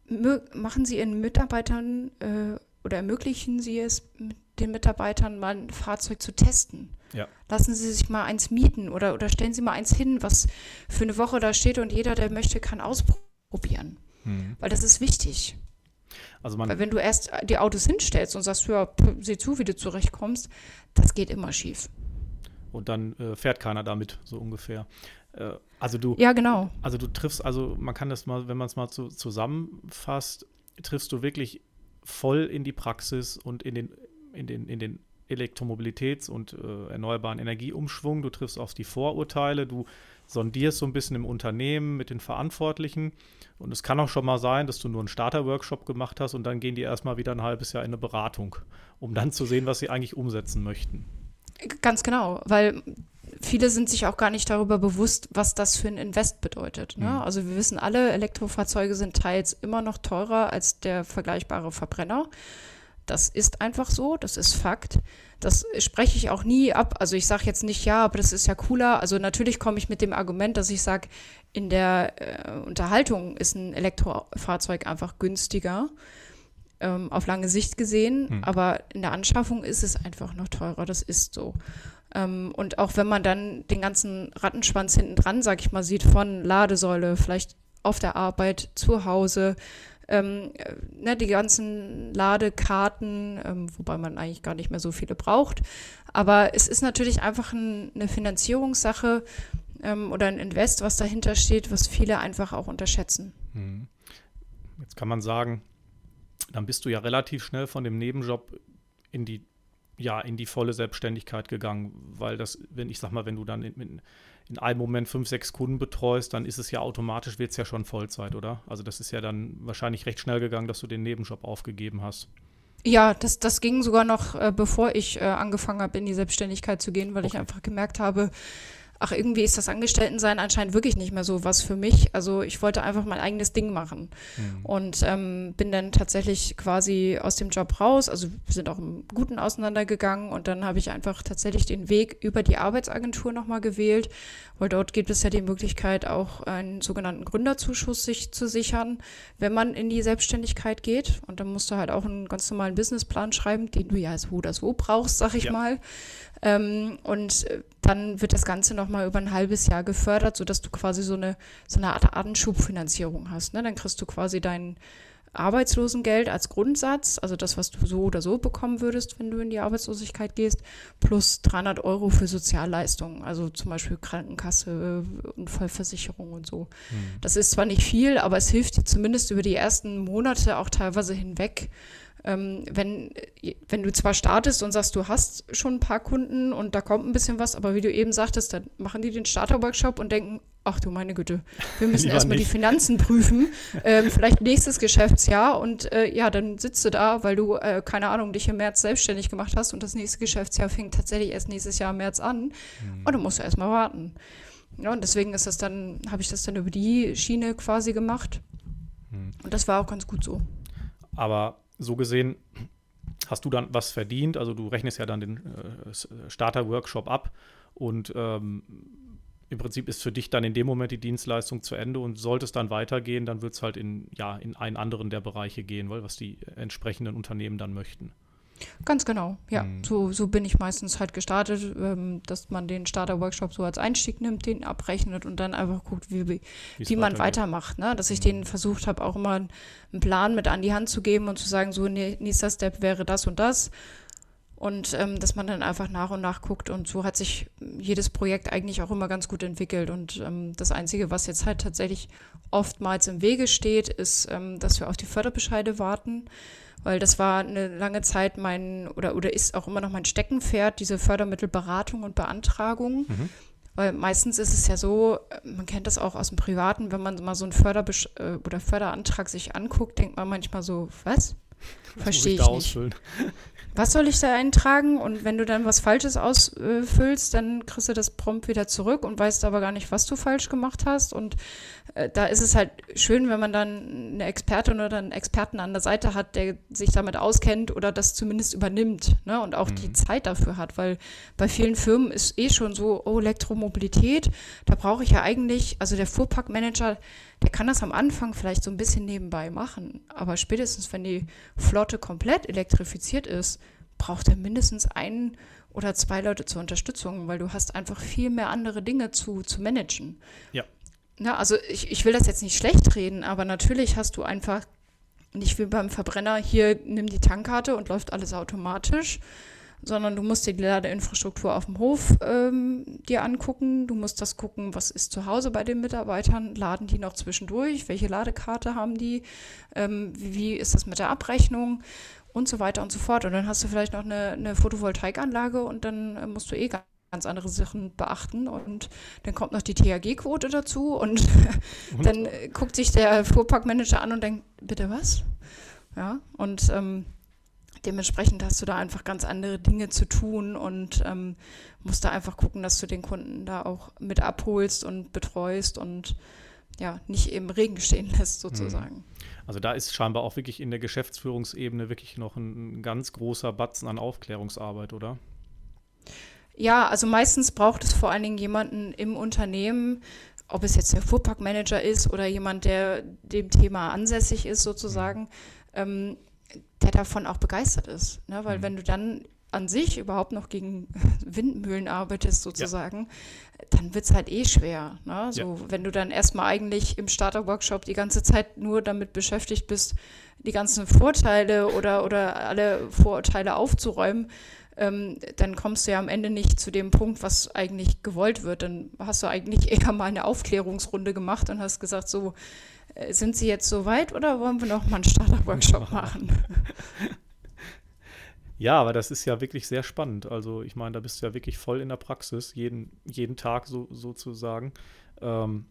mö- machen Sie Ihren Mitarbeitern äh, oder ermöglichen Sie es mit den Mitarbeitern mal ein Fahrzeug zu testen. Ja. Lassen Sie sich mal eins mieten oder, oder stellen Sie mal eins hin, was für eine Woche da steht und jeder, der möchte, kann ausprobieren. hm. Weil das ist wichtig. also man, Weil wenn du erst die Autos hinstellst und sagst, ja, sieh zu, wie du zurechtkommst, das geht immer schief. und dann äh, fährt keiner damit, so ungefähr. Äh, also du, Ja, genau. also du triffst, also man kann das mal, wenn man es mal so zusammenfasst, triffst du wirklich voll in die Praxis und in den, in den, in den Elektromobilitäts- und äh, erneuerbaren Energieumschwung. Du triffst auf die Vorurteile, du sondierst so ein bisschen im Unternehmen mit den Verantwortlichen. Und es kann auch schon mal sein, dass du nur einen Starter-Workshop gemacht hast und dann gehen die erstmal wieder ein halbes Jahr in eine Beratung, um dann zu sehen, was sie eigentlich umsetzen möchten. Ganz genau, weil viele sind sich auch gar nicht darüber bewusst, was das für ein Invest bedeutet. Ne? Mhm. Also wir wissen alle, Elektrofahrzeuge sind teils immer noch teurer als der vergleichbare Verbrenner. Das ist einfach so, das ist Fakt. Das spreche ich auch nie ab. Also ich sage jetzt nicht, ja, aber das ist ja cooler. Also natürlich komme ich mit dem Argument, dass ich sage, in der äh, Unterhaltung ist ein Elektrofahrzeug einfach günstiger, ähm, auf lange Sicht gesehen. Hm. Aber in der Anschaffung ist es einfach noch teurer. Das ist so. Ähm, und auch wenn man dann den ganzen Rattenschwanz hinten dran, sag ich mal, sieht von Ladesäule, vielleicht auf der Arbeit, zu Hause, ähm, äh, ne, die ganzen Ladekarten, ähm, wobei man eigentlich gar nicht mehr so viele braucht. Aber es ist natürlich einfach ein, eine Finanzierungssache ähm, oder ein Invest, was dahinter steht, was viele einfach auch unterschätzen. Mhm. Jetzt kann man sagen, dann bist du ja relativ schnell von dem Nebenjob in die ja in die volle Selbstständigkeit gegangen, weil das, wenn ich sag mal, wenn du dann in, in einem Moment fünf, sechs Kunden betreust, dann ist es ja automatisch, wird es ja schon Vollzeit, oder? Also das ist ja dann wahrscheinlich recht schnell gegangen, dass du den Nebenjob aufgegeben hast. Ja, das, das ging sogar noch, äh, bevor ich äh, angefangen habe, in die Selbstständigkeit zu gehen, weil okay. ich einfach gemerkt habe, ach, irgendwie ist das Angestelltensein anscheinend wirklich nicht mehr so was für mich. Also ich wollte einfach mein eigenes Ding machen. Mhm. Und ähm, bin dann tatsächlich quasi aus dem Job raus. Also wir sind auch im Guten auseinandergegangen und dann habe ich einfach tatsächlich den Weg über die Arbeitsagentur nochmal gewählt, weil dort gibt es ja die Möglichkeit, auch einen sogenannten Gründerzuschuss sich zu sichern, wenn man in die Selbstständigkeit geht. Und dann musst du halt auch einen ganz normalen Businessplan schreiben, den du ja so oder so brauchst, sag ich ja. mal. Ähm, und äh, dann wird das Ganze nochmal über ein halbes Jahr gefördert, sodass du quasi so eine, so eine Art Anschubfinanzierung hast. Ne? Dann kriegst du quasi dein Arbeitslosengeld als Grundsatz, also das, was du so oder so bekommen würdest, wenn du in die Arbeitslosigkeit gehst, plus 300 Euro für Sozialleistungen, also zum Beispiel Krankenkasse, Unfallversicherung und so. Mhm. Das ist zwar nicht viel, aber es hilft dir zumindest über die ersten Monate auch teilweise hinweg, wenn, wenn du zwar startest und sagst, du hast schon ein paar Kunden und da kommt ein bisschen was, aber wie du eben sagtest, dann machen die den Starter-Workshop und denken, ach du meine Güte, wir müssen erstmal die Finanzen prüfen, ähm, vielleicht nächstes Geschäftsjahr und äh, ja, dann sitzt du da, weil du, äh, keine Ahnung, dich im März selbstständig gemacht hast und das nächste Geschäftsjahr fängt tatsächlich erst nächstes Jahr im März an mhm. und dann musst du erstmal warten. Ja, und deswegen ist das dann, habe ich das dann über die Schiene quasi gemacht. Mhm. Und das war auch ganz gut so. Aber so gesehen hast du dann was verdient. Also du rechnest ja dann den äh, Starter-Workshop ab und ähm, im Prinzip ist für dich dann in dem Moment die Dienstleistung zu Ende und sollte es dann weitergehen, dann wird es halt in, ja, in einen anderen der Bereiche gehen, weil was die entsprechenden Unternehmen dann möchten. Ganz genau, ja. Mhm. So, so bin ich meistens halt gestartet, ähm, dass man den Starter-Workshop so als Einstieg nimmt, den abrechnet und dann einfach guckt, wie, wie, wie man weitermacht. Ne? Dass ich mhm. denen versucht habe, auch immer einen Plan mit an die Hand zu geben und zu sagen, so nächster Step wäre das und das. Und ähm, dass man dann einfach nach und nach guckt. Und so hat sich jedes Projekt eigentlich auch immer ganz gut entwickelt. Und ähm, das Einzige, was jetzt halt tatsächlich oftmals im Wege steht, ist, ähm, dass wir auf die Förderbescheide warten weil das war eine lange Zeit mein oder, oder ist auch immer noch mein Steckenpferd, diese Fördermittelberatung und Beantragung. Mhm. Weil meistens ist es ja so, man kennt das auch aus dem Privaten, wenn man mal so einen Förderbesch äh, oder Förderantrag sich anguckt, denkt man manchmal so, was? Verstehe ich, ich nicht. Ausfüllen? Was soll ich da eintragen? Und wenn du dann was Falsches ausfüllst, dann kriegst du das prompt wieder zurück und weißt aber gar nicht, was du falsch gemacht hast. Und äh, da ist es halt schön, wenn man dann eine Expertin oder einen Experten an der Seite hat, der sich damit auskennt oder das zumindest übernimmt ne? und auch mhm. die Zeit dafür hat. Weil bei vielen Firmen ist eh schon so, oh, Elektromobilität, da brauche ich ja eigentlich, also der Fuhrparkmanager, der kann das am Anfang vielleicht so ein bisschen nebenbei machen. Aber spätestens, wenn die Flotte komplett elektrifiziert ist, braucht er mindestens einen oder zwei Leute zur Unterstützung, weil du hast einfach viel mehr andere Dinge zu, zu managen. Ja. Na, also ich, ich will das jetzt nicht schlecht reden, aber natürlich hast du einfach nicht wie beim Verbrenner, hier nimm die Tankkarte und läuft alles automatisch, sondern du musst dir die Ladeinfrastruktur auf dem Hof ähm, dir angucken. Du musst das gucken, was ist zu Hause bei den Mitarbeitern, laden die noch zwischendurch, welche Ladekarte haben die, ähm, wie ist das mit der Abrechnung und so weiter und so fort. Und dann hast du vielleicht noch eine, eine Photovoltaikanlage und dann äh, musst du eh ganz andere Sachen beachten. Und dann kommt noch die THG-Quote dazu und, und? dann äh, guckt sich der Fuhrparkmanager an und denkt, bitte was? Ja, und ähm, dementsprechend hast du da einfach ganz andere Dinge zu tun und ähm, musst da einfach gucken, dass du den Kunden da auch mit abholst und betreust und ja, nicht im Regen stehen lässt, sozusagen. Also da ist scheinbar auch wirklich in der Geschäftsführungsebene wirklich noch ein, ein ganz großer Batzen an Aufklärungsarbeit, oder? Ja, also meistens braucht es vor allen Dingen jemanden im Unternehmen, ob es jetzt der Fuhrparkmanager ist oder jemand, der dem Thema ansässig ist, sozusagen, mhm. ähm, der davon auch begeistert ist. Ne? Weil mhm. wenn du dann, an sich überhaupt noch gegen Windmühlen arbeitest, sozusagen, ja. dann wird es halt eh schwer. Ne? So, ja. Wenn du dann erstmal eigentlich im Starter-Workshop die ganze Zeit nur damit beschäftigt bist, die ganzen Vorteile oder, oder alle Vorurteile aufzuräumen, ähm, dann kommst du ja am Ende nicht zu dem Punkt, was eigentlich gewollt wird. Dann hast du eigentlich eher mal eine Aufklärungsrunde gemacht und hast gesagt, so, sind Sie jetzt so weit oder wollen wir noch mal einen Starter-Workshop machen? Ja, aber das ist ja wirklich sehr spannend. Also ich meine, da bist du ja wirklich voll in der Praxis, jeden, jeden Tag so, sozusagen. Ähm,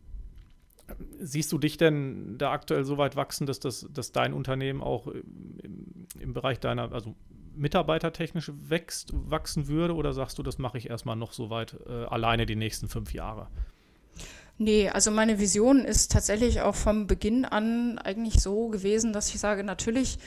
siehst du dich denn da aktuell so weit wachsen, dass, das, dass dein Unternehmen auch im, im Bereich deiner, also mitarbeitertechnisch wächst, wachsen würde? Oder sagst du, das mache ich erstmal noch so weit äh, alleine die nächsten fünf Jahre? Nee, also meine Vision ist tatsächlich auch vom Beginn an eigentlich so gewesen, dass ich sage, natürlich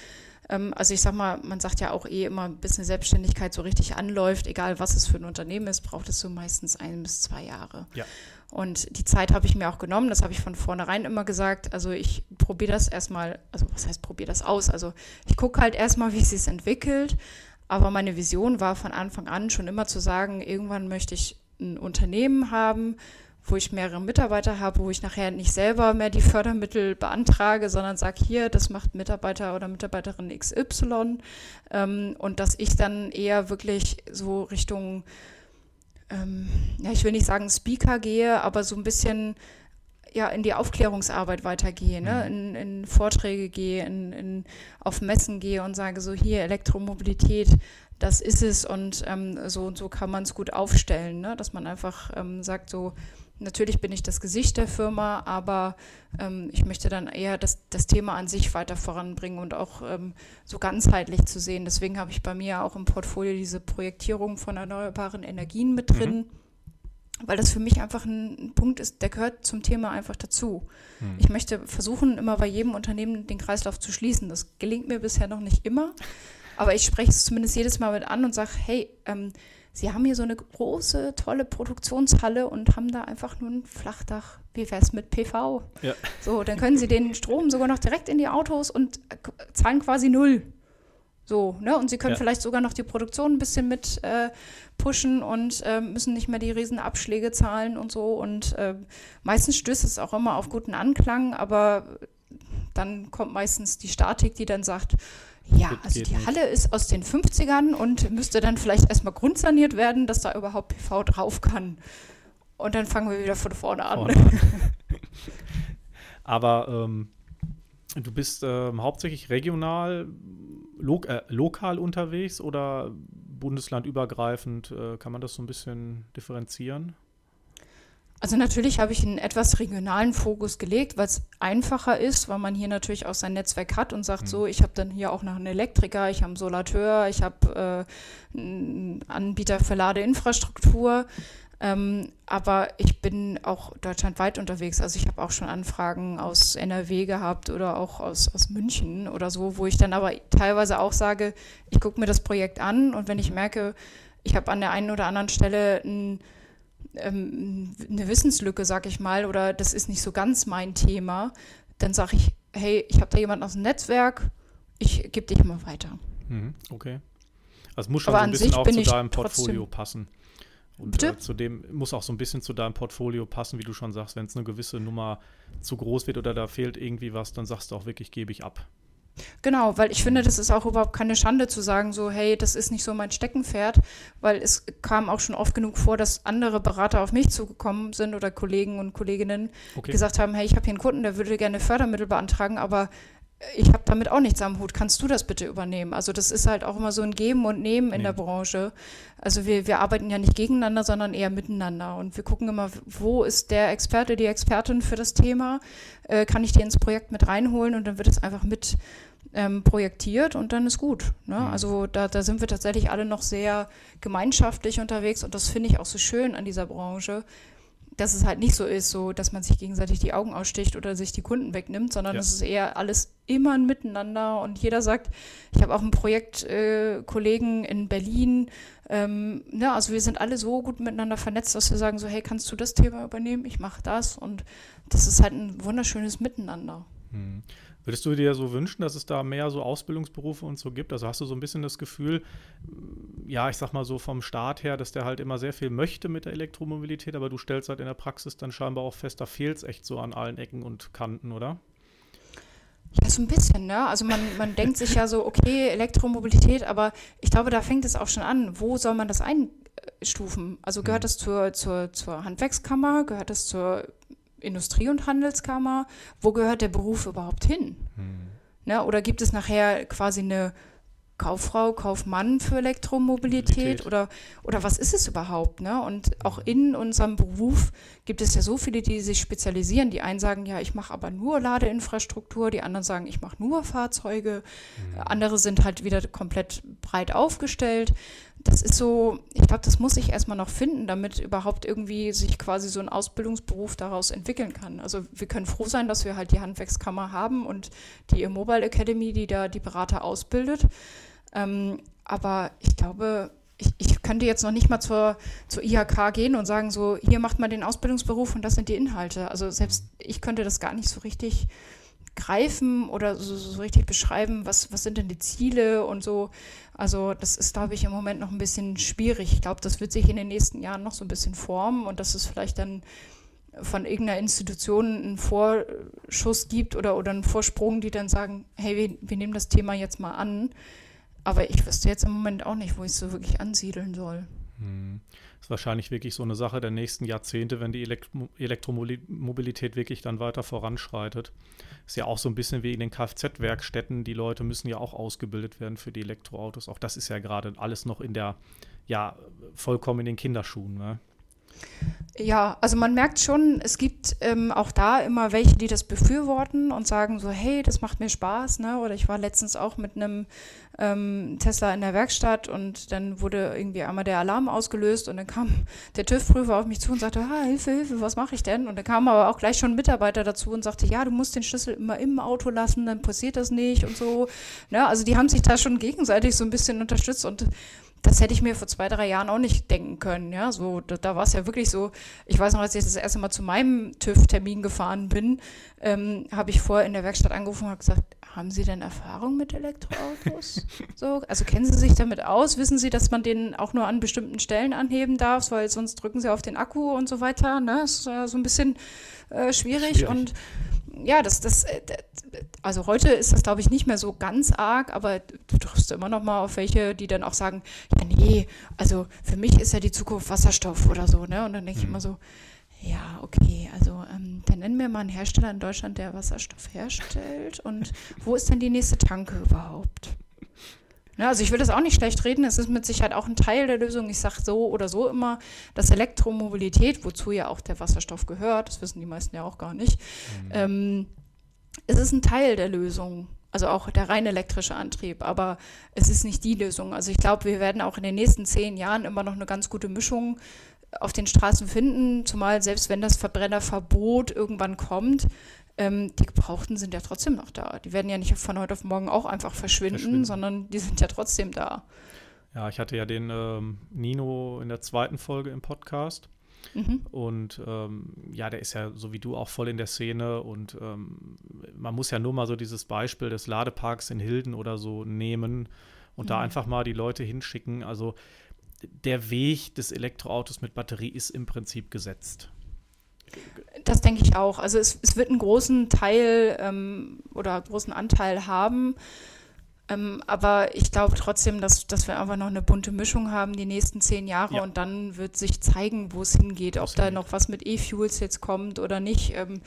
ähm, also ich sag mal, man sagt ja auch eh immer, bis eine Selbstständigkeit so richtig anläuft, egal was es für ein Unternehmen ist, braucht es so meistens ein bis zwei Jahre. Ja. Und die Zeit habe ich mir auch genommen, das habe ich von vornherein immer gesagt. Also ich probiere das erstmal, also was heißt probiere das aus? Also ich gucke halt erstmal, wie es sich entwickelt. Aber meine Vision war von Anfang an schon immer zu sagen, irgendwann möchte ich ein Unternehmen haben, wo ich mehrere Mitarbeiter habe, wo ich nachher nicht selber mehr die Fördermittel beantrage, sondern sage, hier, das macht Mitarbeiter oder Mitarbeiterin XY ähm, und dass ich dann eher wirklich so Richtung, ähm, ja, ich will nicht sagen Speaker gehe, aber so ein bisschen ja, in die Aufklärungsarbeit weitergehe, ne? Mhm. in, in Vorträge gehe, in, in, auf Messen gehe und sage so, hier Elektromobilität, das ist es und ähm, so und so kann man es gut aufstellen, ne? dass man einfach ähm, sagt so, Natürlich bin ich das Gesicht der Firma, aber ähm, ich möchte dann eher das, das Thema an sich weiter voranbringen und auch ähm, so ganzheitlich zu sehen. Deswegen habe ich bei mir auch im Portfolio diese Projektierung von erneuerbaren Energien mit drin, mhm. weil das für mich einfach ein, Punkt ist, der gehört zum Thema einfach dazu. Mhm. Ich möchte versuchen, immer bei jedem Unternehmen den Kreislauf zu schließen. Das gelingt mir bisher noch nicht immer, aber ich spreche es zumindest jedes Mal mit an und sage, hey, ähm, Sie haben hier so eine große, tolle Produktionshalle und haben da einfach nur ein Flachdach. Wie wäre es mit PV? Ja. So, dann können Sie den Strom sogar noch direkt in die Autos und zahlen quasi null. So, ne? Und Sie können ja. vielleicht sogar noch die Produktion ein bisschen mit äh, pushen und äh, müssen nicht mehr die riesen Abschläge zahlen und so. Und äh, meistens stößt es auch immer auf guten Anklang, aber dann kommt meistens die Statik, die dann sagt, ja, also die nicht. Halle ist aus den 50ern und müsste dann vielleicht erstmal grundsaniert werden, dass da überhaupt PV drauf kann. Und dann fangen wir wieder von vorne an. Vorne. Aber ähm, du bist ähm, hauptsächlich regional, lo äh, lokal unterwegs oder bundeslandübergreifend? Äh, kann man das so ein bisschen differenzieren? Also natürlich habe ich einen etwas regionalen Fokus gelegt, weil es einfacher ist, weil man hier natürlich auch sein Netzwerk hat und sagt mhm. so, ich habe dann hier auch noch einen Elektriker, ich habe einen Solateur, ich habe äh, einen Anbieter für Ladeinfrastruktur. Ähm, aber ich bin auch deutschlandweit unterwegs. Also ich habe auch schon Anfragen aus NRW gehabt oder auch aus, aus München oder so, wo ich dann aber teilweise auch sage, ich gucke mir das Projekt an und wenn ich merke, ich habe an der einen oder anderen Stelle ein ähm, eine Wissenslücke, sag ich mal, oder das ist nicht so ganz mein Thema, dann sage ich, hey, ich habe da jemanden aus dem Netzwerk, ich gebe dich mal weiter. Mhm, okay. Also muss schon Aber so ein bisschen auch zu deinem Portfolio passen. Und Bitte? Äh, zu dem muss auch so ein bisschen zu deinem Portfolio passen, wie du schon sagst, wenn es eine gewisse Nummer zu groß wird oder da fehlt irgendwie was, dann sagst du auch wirklich, gebe ich ab. Genau, weil ich finde, das ist auch überhaupt keine Schande zu sagen, so, hey, das ist nicht so mein Steckenpferd, weil es kam auch schon oft genug vor, dass andere Berater auf mich zugekommen sind oder Kollegen und Kolleginnen okay. gesagt haben, hey, ich habe hier einen Kunden, der würde gerne Fördermittel beantragen, aber ich habe damit auch nichts am Hut. Kannst du das bitte übernehmen? Also das ist halt auch immer so ein Geben und Nehmen in nee. der Branche. Also wir, wir arbeiten ja nicht gegeneinander, sondern eher miteinander. Und wir gucken immer, wo ist der Experte, die Expertin für das Thema? Äh, kann ich die ins Projekt mit reinholen? Und dann wird es einfach mit ähm, projektiert und dann ist gut. Ne? Mhm. Also da, da sind wir tatsächlich alle noch sehr gemeinschaftlich unterwegs und das finde ich auch so schön an dieser Branche, dass es halt nicht so ist, so dass man sich gegenseitig die Augen aussticht oder sich die Kunden wegnimmt, sondern ja. es ist eher alles immer ein Miteinander und jeder sagt, ich habe auch einen Projektkollegen äh, in Berlin, ähm, ja, ne, also wir sind alle so gut miteinander vernetzt, dass wir sagen so, hey, kannst du das Thema übernehmen? Ich mache das und das ist halt ein wunderschönes Miteinander. Hm. Würdest du dir so wünschen, dass es da mehr so Ausbildungsberufe und so gibt? Also hast du so ein bisschen das Gefühl, ja, ich sag mal so vom Staat her, dass der halt immer sehr viel möchte mit der Elektromobilität, aber du stellst halt in der Praxis dann scheinbar auch fest, da fehlt es echt so an allen Ecken und Kanten, oder? Ja, so ein bisschen, ne? Also man, man denkt sich ja so, okay, Elektromobilität, aber ich glaube, da fängt es auch schon an. Wo soll man das einstufen? Also gehört hm. das zur, zur, zur Handwerkskammer? Gehört das zur Industrie- und Handelskammer, wo gehört der Beruf überhaupt hin? Hm. Ne? Oder gibt es nachher quasi eine Kauffrau, Kaufmann für Elektromobilität oder, oder was ist es überhaupt? Ne? Und auch in unserem Beruf gibt es ja so viele, die sich spezialisieren. Die einen sagen, ja, ich mache aber nur Ladeinfrastruktur, die anderen sagen, ich mache nur Fahrzeuge, mhm. andere sind halt wieder komplett breit aufgestellt das ist so, ich glaube, das muss ich erstmal noch finden, damit überhaupt irgendwie sich quasi so ein Ausbildungsberuf daraus entwickeln kann. Also wir können froh sein, dass wir halt die Handwerkskammer haben und die Mobile Academy, die da die Berater ausbildet. Ähm, aber ich glaube, ich, ich, könnte jetzt noch nicht mal zur, zur IHK gehen und sagen, so, hier macht man den Ausbildungsberuf und das sind die Inhalte. Also selbst ich könnte das gar nicht so richtig greifen oder so, so richtig beschreiben, was, was sind denn die Ziele und so. Also das ist, glaube ich, im Moment noch ein bisschen schwierig. Ich glaube, das wird sich in den nächsten Jahren noch so ein bisschen formen und dass es vielleicht dann von irgendeiner Institution einen Vorschuss gibt oder, oder einen Vorsprung, die dann sagen, hey, wir, wir nehmen das Thema jetzt mal an. Aber ich wüsste jetzt im Moment auch nicht, wo ich es so wirklich ansiedeln soll. Hm ist wahrscheinlich wirklich so eine Sache der nächsten Jahrzehnte, wenn die Elektro Elektromobilität wirklich dann weiter voranschreitet. Ist ja auch so ein bisschen wie in den Kfz-Werkstätten. Die Leute müssen ja auch ausgebildet werden für die Elektroautos. Auch das ist ja gerade alles noch in der, ja, vollkommen in den Kinderschuhen. Ne? Ja, also man merkt schon, es gibt ähm, auch da immer welche, die das befürworten und sagen so, hey, das macht mir Spaß, ne? Oder ich war letztens auch mit einem ähm, Tesla in der Werkstatt und dann wurde irgendwie einmal der Alarm ausgelöst und dann kam der TÜV-Prüfer auf mich zu und sagte, ah, Hilfe, Hilfe, was mache ich denn? Und dann kam aber auch gleich schon ein Mitarbeiter dazu und sagte, ja, du musst den Schlüssel immer im Auto lassen, dann passiert das nicht und so. Ne? Also die haben sich da schon gegenseitig so ein bisschen unterstützt und das hätte ich mir vor zwei, drei Jahren auch nicht denken können. Ja, so, da, da war es ja wirklich so. Ich weiß noch, als ich das erste Mal zu meinem TÜV-Termin gefahren bin, ähm, habe ich vorher in der Werkstatt angerufen und habe gesagt, haben Sie denn Erfahrung mit Elektroautos? so, also kennen Sie sich damit aus? Wissen Sie, dass man den auch nur an bestimmten Stellen anheben darf, weil sonst drücken Sie auf den Akku und so weiter. Ne? Das ist ja so ein bisschen äh, schwierig. schwierig. und ja, das, das, äh, also heute ist das, glaube ich, nicht mehr so ganz arg, aber du triffst immer noch mal auf welche, die dann auch sagen, ja, nee, also für mich ist ja die Zukunft Wasserstoff oder so, ne? Und dann denke mhm. ich immer so, ja, okay, also ähm, dann nennen wir mal einen Hersteller in Deutschland, der Wasserstoff herstellt. Und wo ist denn die nächste Tanke überhaupt? Ne, also ich will das auch nicht schlecht reden, es ist mit Sicherheit auch ein Teil der Lösung. Ich sage so oder so immer, dass Elektromobilität, wozu ja auch der Wasserstoff gehört, das wissen die meisten ja auch gar nicht, mhm. ähm, es ist ein Teil der Lösung. Also auch der rein elektrische Antrieb, aber es ist nicht die Lösung. Also ich glaube, wir werden auch in den nächsten zehn Jahren immer noch eine ganz gute Mischung auf den Straßen finden, zumal selbst wenn das Verbrennerverbot irgendwann kommt, ähm, die Gebrauchten sind ja trotzdem noch da. Die werden ja nicht von heute auf morgen auch einfach verschwinden, verschwinden. sondern die sind ja trotzdem da. Ja, ich hatte ja den ähm, Nino in der zweiten Folge im Podcast. Mhm. Und ähm, ja, der ist ja so wie du auch voll in der Szene und ähm, man muss ja nur mal so dieses Beispiel des Ladeparks in Hilden oder so nehmen und mhm. da einfach mal die Leute hinschicken. Also der Weg des Elektroautos mit Batterie ist im Prinzip gesetzt. Das denke ich auch. Also es, es wird einen großen Teil ähm, oder großen Anteil haben. Ähm, aber ich glaube trotzdem, dass, dass wir einfach noch eine bunte Mischung haben die nächsten zehn Jahre ja. und dann wird sich zeigen, wo es hingeht, ob da noch was mit E-Fuels jetzt kommt oder nicht. Ähm,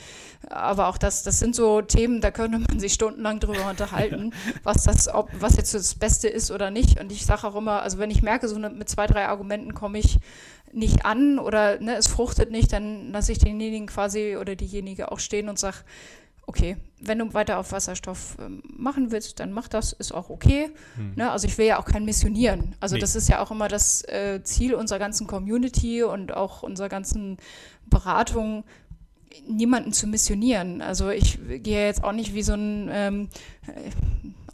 aber auch das, das sind so Themen, da könnte man sich stundenlang drüber unterhalten, was das, ob, was jetzt das Beste ist oder nicht. Und ich sage auch immer, also wenn ich merke, so mit zwei, drei Argumenten komme ich nicht an oder ne, es fruchtet nicht, dann lasse ich denjenigen quasi oder diejenige auch stehen und sage, okay, wenn du weiter auf Wasserstoff ähm, machen willst, dann mach das, ist auch okay. Hm. Ne? Also ich will ja auch kein Missionieren. Also nee. das ist ja auch immer das äh, Ziel unserer ganzen Community und auch unserer ganzen Beratung, niemanden zu missionieren. Also ich gehe jetzt auch nicht wie so ein ähm, äh,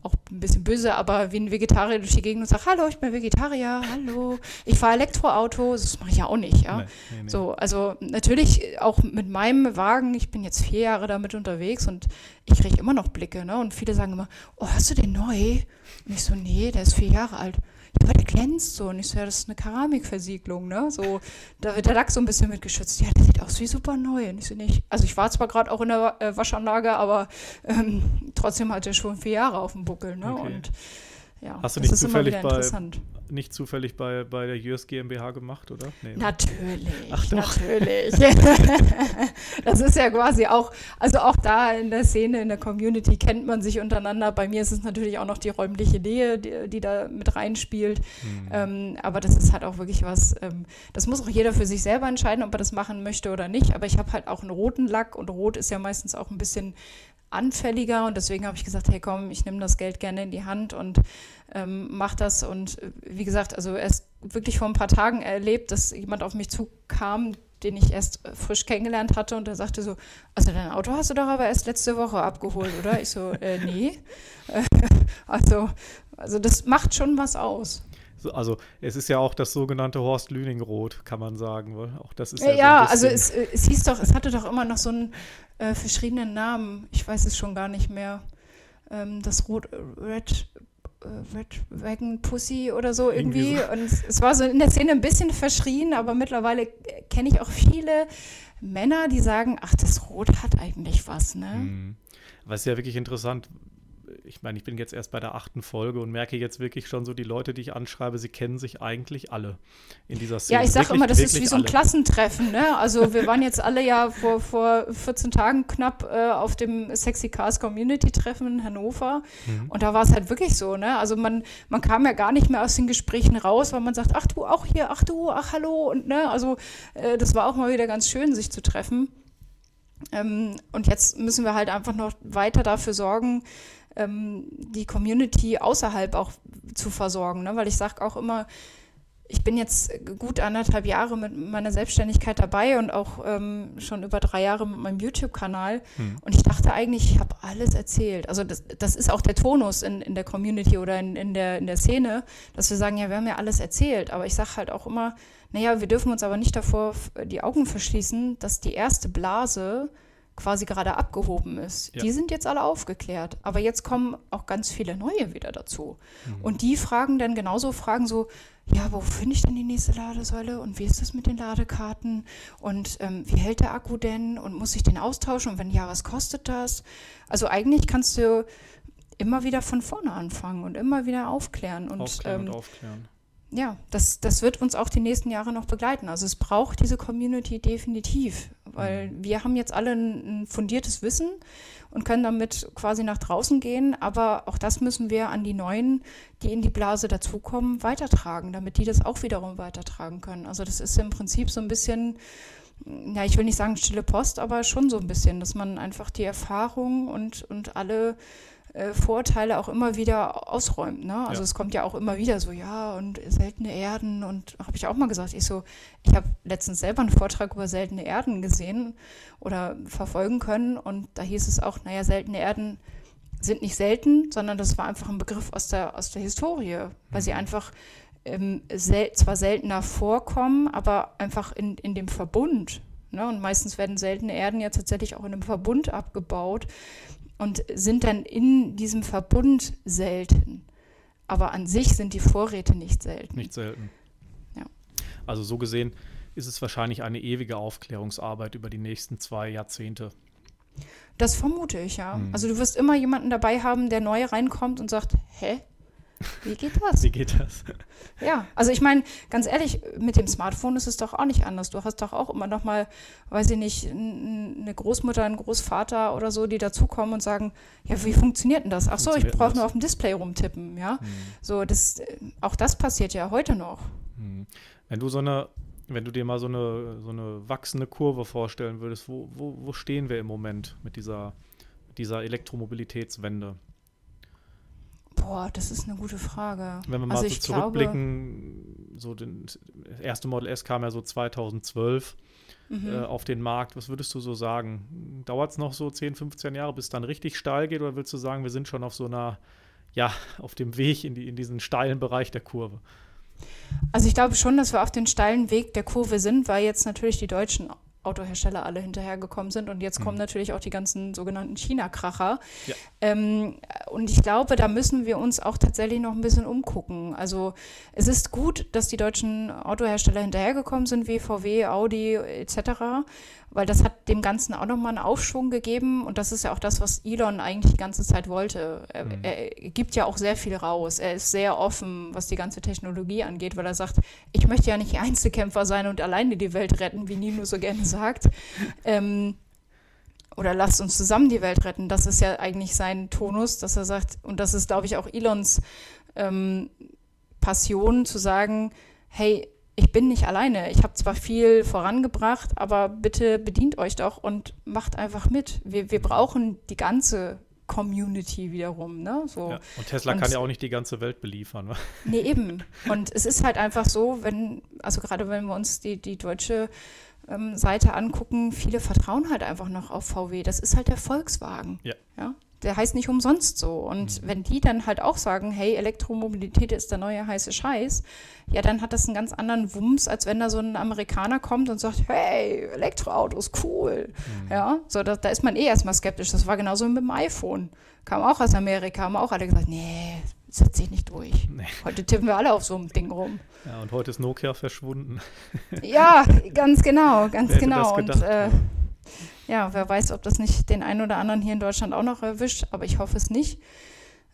auch ein bisschen böse, aber wie ein Vegetarier durch die Gegend und sagt, hallo, ich bin Vegetarier, hallo, ich fahre Elektroauto, das mache ich ja auch nicht, ja. Nee, nee, nee. So, also natürlich auch mit meinem Wagen, ich bin jetzt vier Jahre damit unterwegs und ich kriege immer noch Blicke, ne? Und viele sagen immer, oh, hast du den neu? Und ich so, nee, der ist vier Jahre alt aber der glänzt so. Und ich so, ja, das ist eine Keramikversiegelung, ne? So, da wird der Lack so ein bisschen mit geschützt. Ja, der sieht aus wie super neu. Und ich so, nicht. Also ich war zwar gerade auch in der äh, Waschanlage, aber ähm, trotzdem hat er schon vier Jahre auf dem Buckel, ne? Okay. Und ja, Hast du nicht zufällig bei, nicht zufällig bei, bei der US GmbH gemacht, oder? Nee, ne? natürlich, Ach doch. natürlich. das ist ja quasi auch, also auch da in der Szene, in der Community kennt man sich untereinander. Bei mir ist es natürlich auch noch die räumliche Nähe, die, die da mit reinspielt. Mhm. Ähm, aber das ist halt auch wirklich was, ähm, das muss auch jeder für sich selber entscheiden, ob er das machen möchte oder nicht. Aber ich habe halt auch einen roten Lack und rot ist ja meistens auch ein bisschen anfälliger und deswegen habe ich gesagt, hey komm, ich nehme das Geld gerne in die Hand und ähm, mache das. Und äh, wie gesagt, also erst wirklich vor ein paar Tagen erlebt, dass jemand auf mich zukam, den ich erst äh, frisch kennengelernt hatte und der sagte so, also dein Auto hast du doch aber erst letzte Woche abgeholt, oder? Ich so, äh, nee. also, also das macht schon was aus. Also es ist ja auch das sogenannte Horst Lüningrot, kann man sagen. Auch das ist ja, ja, so also es, äh, es hieß doch, es hatte doch immer noch so einen äh, verschiedenen Namen. Ich weiß es schon gar nicht mehr. Ähm, das Rot, Red, äh, Red Wagon Pussy oder so irgendwie. irgendwie so. Und es, es war so in der Szene ein bisschen verschrien, aber mittlerweile kenne ich auch viele Männer, die sagen, ach, das Rot hat eigentlich was, ne? Mhm. Was ja wirklich interessant, ich meine, ich bin jetzt erst bei der achten Folge und merke jetzt wirklich schon so, die Leute, die ich anschreibe, sie kennen sich eigentlich alle in dieser Szene. Ja, ich sage immer, das ist wie so ein. Klassentreffen. Ne? Also wir waren jetzt alle ja vor, vor 14 Tagen knapp äh, auf dem Sexy Cars Community Treffen in Hannover mhm. und da war es halt wirklich so. Ne? Also man, man kam ja gar nicht mehr aus den Gesprächen raus, weil man sagt, ach du auch hier, ach du, ach hallo und ne, also äh, das war auch mal wieder ganz schön, sich zu treffen. Ähm, und jetzt müssen wir halt einfach noch weiter dafür sorgen, ähm, die Community außerhalb auch zu versorgen. Ne? Weil ich sage auch immer, ich bin jetzt gut anderthalb Jahre mit meiner Selbstständigkeit dabei und auch ähm, schon über drei Jahre mit meinem YouTube-Kanal. Hm. Und ich dachte eigentlich, ich habe alles erzählt. Also das, das, ist auch der Tonus in, in der Community oder in, in, der, in der Szene, dass wir sagen, ja, wir haben ja alles erzählt. Aber ich sage halt auch immer, naja, wir dürfen uns aber nicht davor die Augen verschließen, dass die erste Blase quasi gerade abgehoben ist. Ja. Die sind jetzt alle aufgeklärt. Aber jetzt kommen auch ganz viele neue wieder dazu. Mhm. Und die fragen dann genauso Fragen so, ja, wo finde ich denn die nächste Ladesäule und wie ist das mit den Ladekarten und ähm, wie hält der Akku denn und muss ich den austauschen und wenn ja, was kostet das? Also eigentlich kannst du immer wieder von vorne anfangen und immer wieder aufklären. Und, aufklären ähm, und aufklären ja, das, das wird uns auch die nächsten Jahre noch begleiten. Also es braucht diese Community definitiv, weil mhm. wir haben jetzt alle ein, ein, fundiertes Wissen und können damit quasi nach draußen gehen, aber auch das müssen wir an die Neuen, die in die Blase dazukommen, weitertragen, damit die das auch wiederum weitertragen können. Also das ist im Prinzip so ein bisschen, ja, ich will nicht sagen stille Post, aber schon so ein bisschen, dass man einfach die Erfahrung und, und alle äh, Vorteile auch immer wieder ausräumt. Ne? Also ja. es kommt ja auch immer wieder so, ja, und seltene Erden und habe ich auch mal gesagt, ich so, ich habe letztens selber einen Vortrag über seltene Erden gesehen oder verfolgen können und da hieß es auch, naja, seltene Erden sind nicht selten, sondern das war einfach ein Begriff aus der, aus der Historie, weil sie mhm. einfach ähm, sel zwar seltener vorkommen, aber einfach in, in dem Verbund. Ne? Und meistens werden seltene Erden ja tatsächlich auch in einem Verbund abgebaut und sind dann in diesem Verbund selten. Aber an sich sind die Vorräte nicht selten. Nicht selten. Ja. Also so gesehen ist es wahrscheinlich eine ewige Aufklärungsarbeit über die nächsten zwei Jahrzehnte. Das vermute ich, ja. Hm. Also du wirst immer jemanden dabei haben, der neu reinkommt und sagt, hä? Wie geht das? Wie geht das? Ja, also ich meine, ganz ehrlich, mit dem Smartphone ist es doch auch nicht anders. Du hast doch auch immer noch mal, weiß ich nicht, eine Großmutter, einen Großvater oder so, die dazukommen und sagen, ja, wie funktioniert denn das? Ach so, ich brauche nur auf dem Display rumtippen, ja. Hm. So, das, auch das passiert ja heute noch. Hm. Wenn du so eine, wenn du dir mal so eine, so eine wachsende Kurve vorstellen würdest, wo, wo, wo stehen wir im Moment mit dieser, dieser Elektromobilitätswende? Boah, das ist eine gute Frage. Wenn wir mal also so zurückblicken, glaube, so den, das erste Model S kam ja so 2012 mhm. äh, auf den Markt. Was würdest du so sagen? Dauert es noch so 10, 15 Jahre, bis es dann richtig steil geht? Oder willst du sagen, wir sind schon auf so einer ja, auf dem Weg in, die, in diesen steilen Bereich der Kurve? Also ich glaube schon, dass wir auf den steilen Weg der Kurve sind, weil jetzt natürlich die Deutschen Autohersteller alle hinterhergekommen sind. Und jetzt kommen mhm. natürlich auch die ganzen sogenannten China-Kracher. Ja. Ähm, und ich glaube, da müssen wir uns auch tatsächlich noch ein bisschen umgucken. Also es ist gut, dass die deutschen Autohersteller hinterhergekommen sind, wie VW, Audi etc weil das hat dem Ganzen auch nochmal einen Aufschwung gegeben und das ist ja auch das, was Elon eigentlich die ganze Zeit wollte. Er, mhm. er, gibt ja auch sehr viel raus. Er ist sehr offen, was die ganze Technologie angeht, weil er sagt, ich möchte ja nicht Einzelkämpfer sein und alleine die Welt retten, wie Nino so gerne sagt. Ähm, oder lasst uns zusammen die Welt retten. Das ist ja eigentlich sein Tonus, dass er sagt, und das ist, glaube ich, auch Elons ähm, Passion, zu sagen, hey, ich bin nicht alleine. Ich habe zwar viel vorangebracht, aber bitte bedient euch doch und macht einfach mit. Wir, wir brauchen die ganze Community wiederum. Ne? So. Ja, und Tesla und, kann ja auch nicht die ganze Welt beliefern. Ne? Nee, eben. Und es ist halt einfach so, wenn, also gerade wenn wir uns die, die deutsche ähm, Seite angucken, viele vertrauen halt einfach noch auf VW. Das ist halt der Volkswagen. Ja. ja? Der heißt nicht umsonst so. Und mhm. wenn die dann halt auch sagen, hey, Elektromobilität ist der neue heiße Scheiß, ja, dann hat das einen ganz anderen Wumms, als wenn da so ein Amerikaner kommt und sagt, hey, Elektroautos, cool. Mhm. Ja, so, da, da ist man eh erstmal skeptisch. Das war genauso mit dem iPhone. Kam auch aus Amerika, haben auch alle gesagt, nee, das setzt sich nicht durch. Nee. Heute tippen wir alle auf so einem Ding rum. Ja, und heute ist Nokia verschwunden. ja, ganz genau, ganz genau. Und äh, ja, wer weiß, ob das nicht den einen oder anderen hier in Deutschland auch noch erwischt, aber ich hoffe es nicht.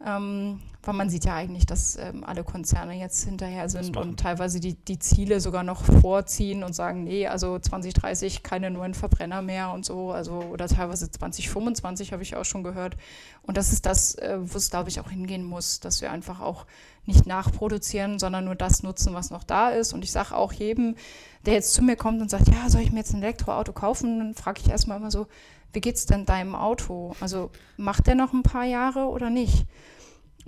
Ähm, weil man sieht ja eigentlich, dass ähm, alle Konzerne jetzt hinterher sind und teilweise die, die Ziele sogar noch vorziehen und sagen, nee, also 2030 keine neuen Verbrenner mehr und so, also oder teilweise 2025 habe ich auch schon gehört. Und das ist das, äh, wo es, glaube ich, auch hingehen muss, dass wir einfach auch nicht nachproduzieren, sondern nur das nutzen, was noch da ist. Und ich sage auch jedem, der jetzt zu mir kommt und sagt, ja, soll ich mir jetzt ein Elektroauto kaufen? Dann frage ich erstmal immer so, wie geht's denn deinem Auto? Also macht der noch ein paar Jahre oder nicht?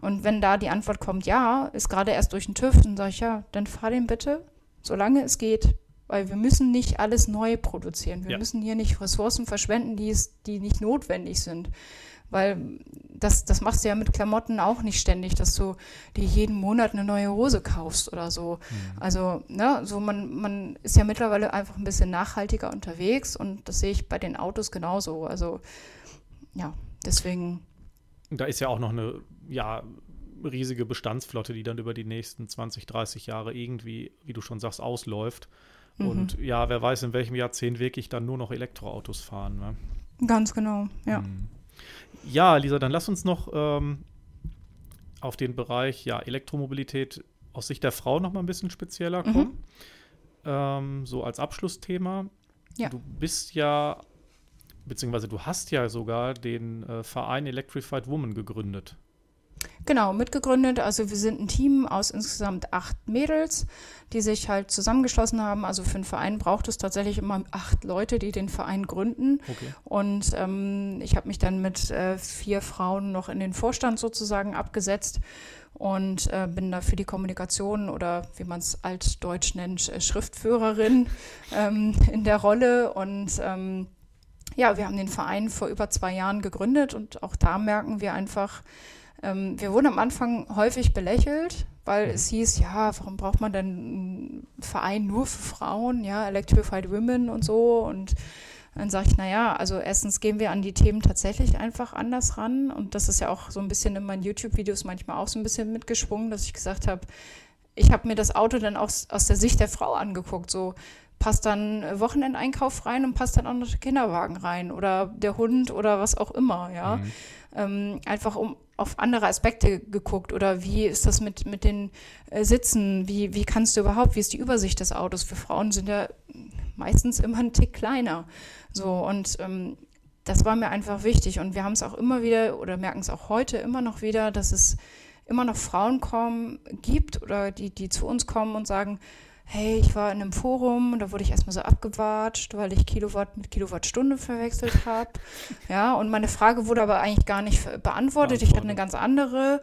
Und wenn da die Antwort kommt, ja, ist gerade erst durch den TÜV, dann sage ich, ja, dann fahr den bitte, solange es geht. Weil wir müssen nicht alles neu produzieren. Wir ja. müssen hier nicht Ressourcen verschwenden, die, es, die nicht notwendig sind. Weil das, das machst du ja mit Klamotten auch nicht ständig, dass du dir jeden Monat eine neue Hose kaufst oder so. Mhm. Also, ne, so man, man ist ja mittlerweile einfach ein bisschen nachhaltiger unterwegs und das sehe ich bei den Autos genauso. Also, ja, deswegen. Da ist ja auch noch eine, ja, riesige Bestandsflotte, die dann über die nächsten 20, 30 Jahre irgendwie, wie du schon sagst, ausläuft. Mhm. Und ja, wer weiß, in welchem Jahrzehnt wirklich dann nur noch Elektroautos fahren. Ne? Ganz genau, ja. Mhm. Ja, Lisa, dann lass uns noch ähm, auf den Bereich ja, Elektromobilität aus Sicht der Frau noch mal ein bisschen spezieller mhm. kommen. Mhm. Ähm, so als Abschlussthema. Ja. Du bist ja, beziehungsweise du hast ja sogar den äh, Verein Electrified Woman gegründet. Genau, mitgegründet. Also wir sind ein Team aus insgesamt acht Mädels, die sich halt zusammengeschlossen haben. Also für einen Verein braucht es tatsächlich immer acht Leute, die den Verein gründen. Okay. Und ähm, ich habe mich dann mit äh, vier Frauen noch in den Vorstand sozusagen abgesetzt und äh, bin da für die Kommunikation oder wie man es altdeutsch nennt, äh, Schriftführerin ähm, in der Rolle. Und ähm, ja, wir haben den Verein vor über zwei Jahren gegründet und auch da merken wir einfach, ähm, wir wurden am Anfang häufig belächelt, weil es mhm. hieß, ja, warum braucht man denn einen Verein nur für Frauen, ja, Electrified Women und so und dann sage ich, naja, also erstens gehen wir an die Themen tatsächlich einfach anders ran. Und das ist ja auch so ein bisschen in meinen YouTube-Videos manchmal auch so ein bisschen mitgeschwungen, dass ich gesagt habe, ich habe mir das Auto dann auch aus der Sicht der Frau angeguckt. So passt dann Wochenendeinkauf rein und passt dann auch noch der Kinderwagen rein oder der Hund oder was auch immer, ja. Mhm. Ähm, einfach um auf andere Aspekte geguckt oder wie ist das mit, mit den äh, Sitzen, wie, wie kannst du überhaupt, wie ist die Übersicht des Autos? Für Frauen sind ja meistens immer ein Tick kleiner. So und ähm, das war mir einfach wichtig und wir haben es auch immer wieder oder merken es auch heute immer noch wieder, dass es immer noch Frauen kommen, gibt oder die, die zu uns kommen und sagen, hey, ich war in einem Forum und da wurde ich erstmal so abgewatscht, weil ich Kilowatt mit Kilowattstunde verwechselt habe. ja, und meine Frage wurde aber eigentlich gar nicht beantwortet. Ich hatte eine ganz andere.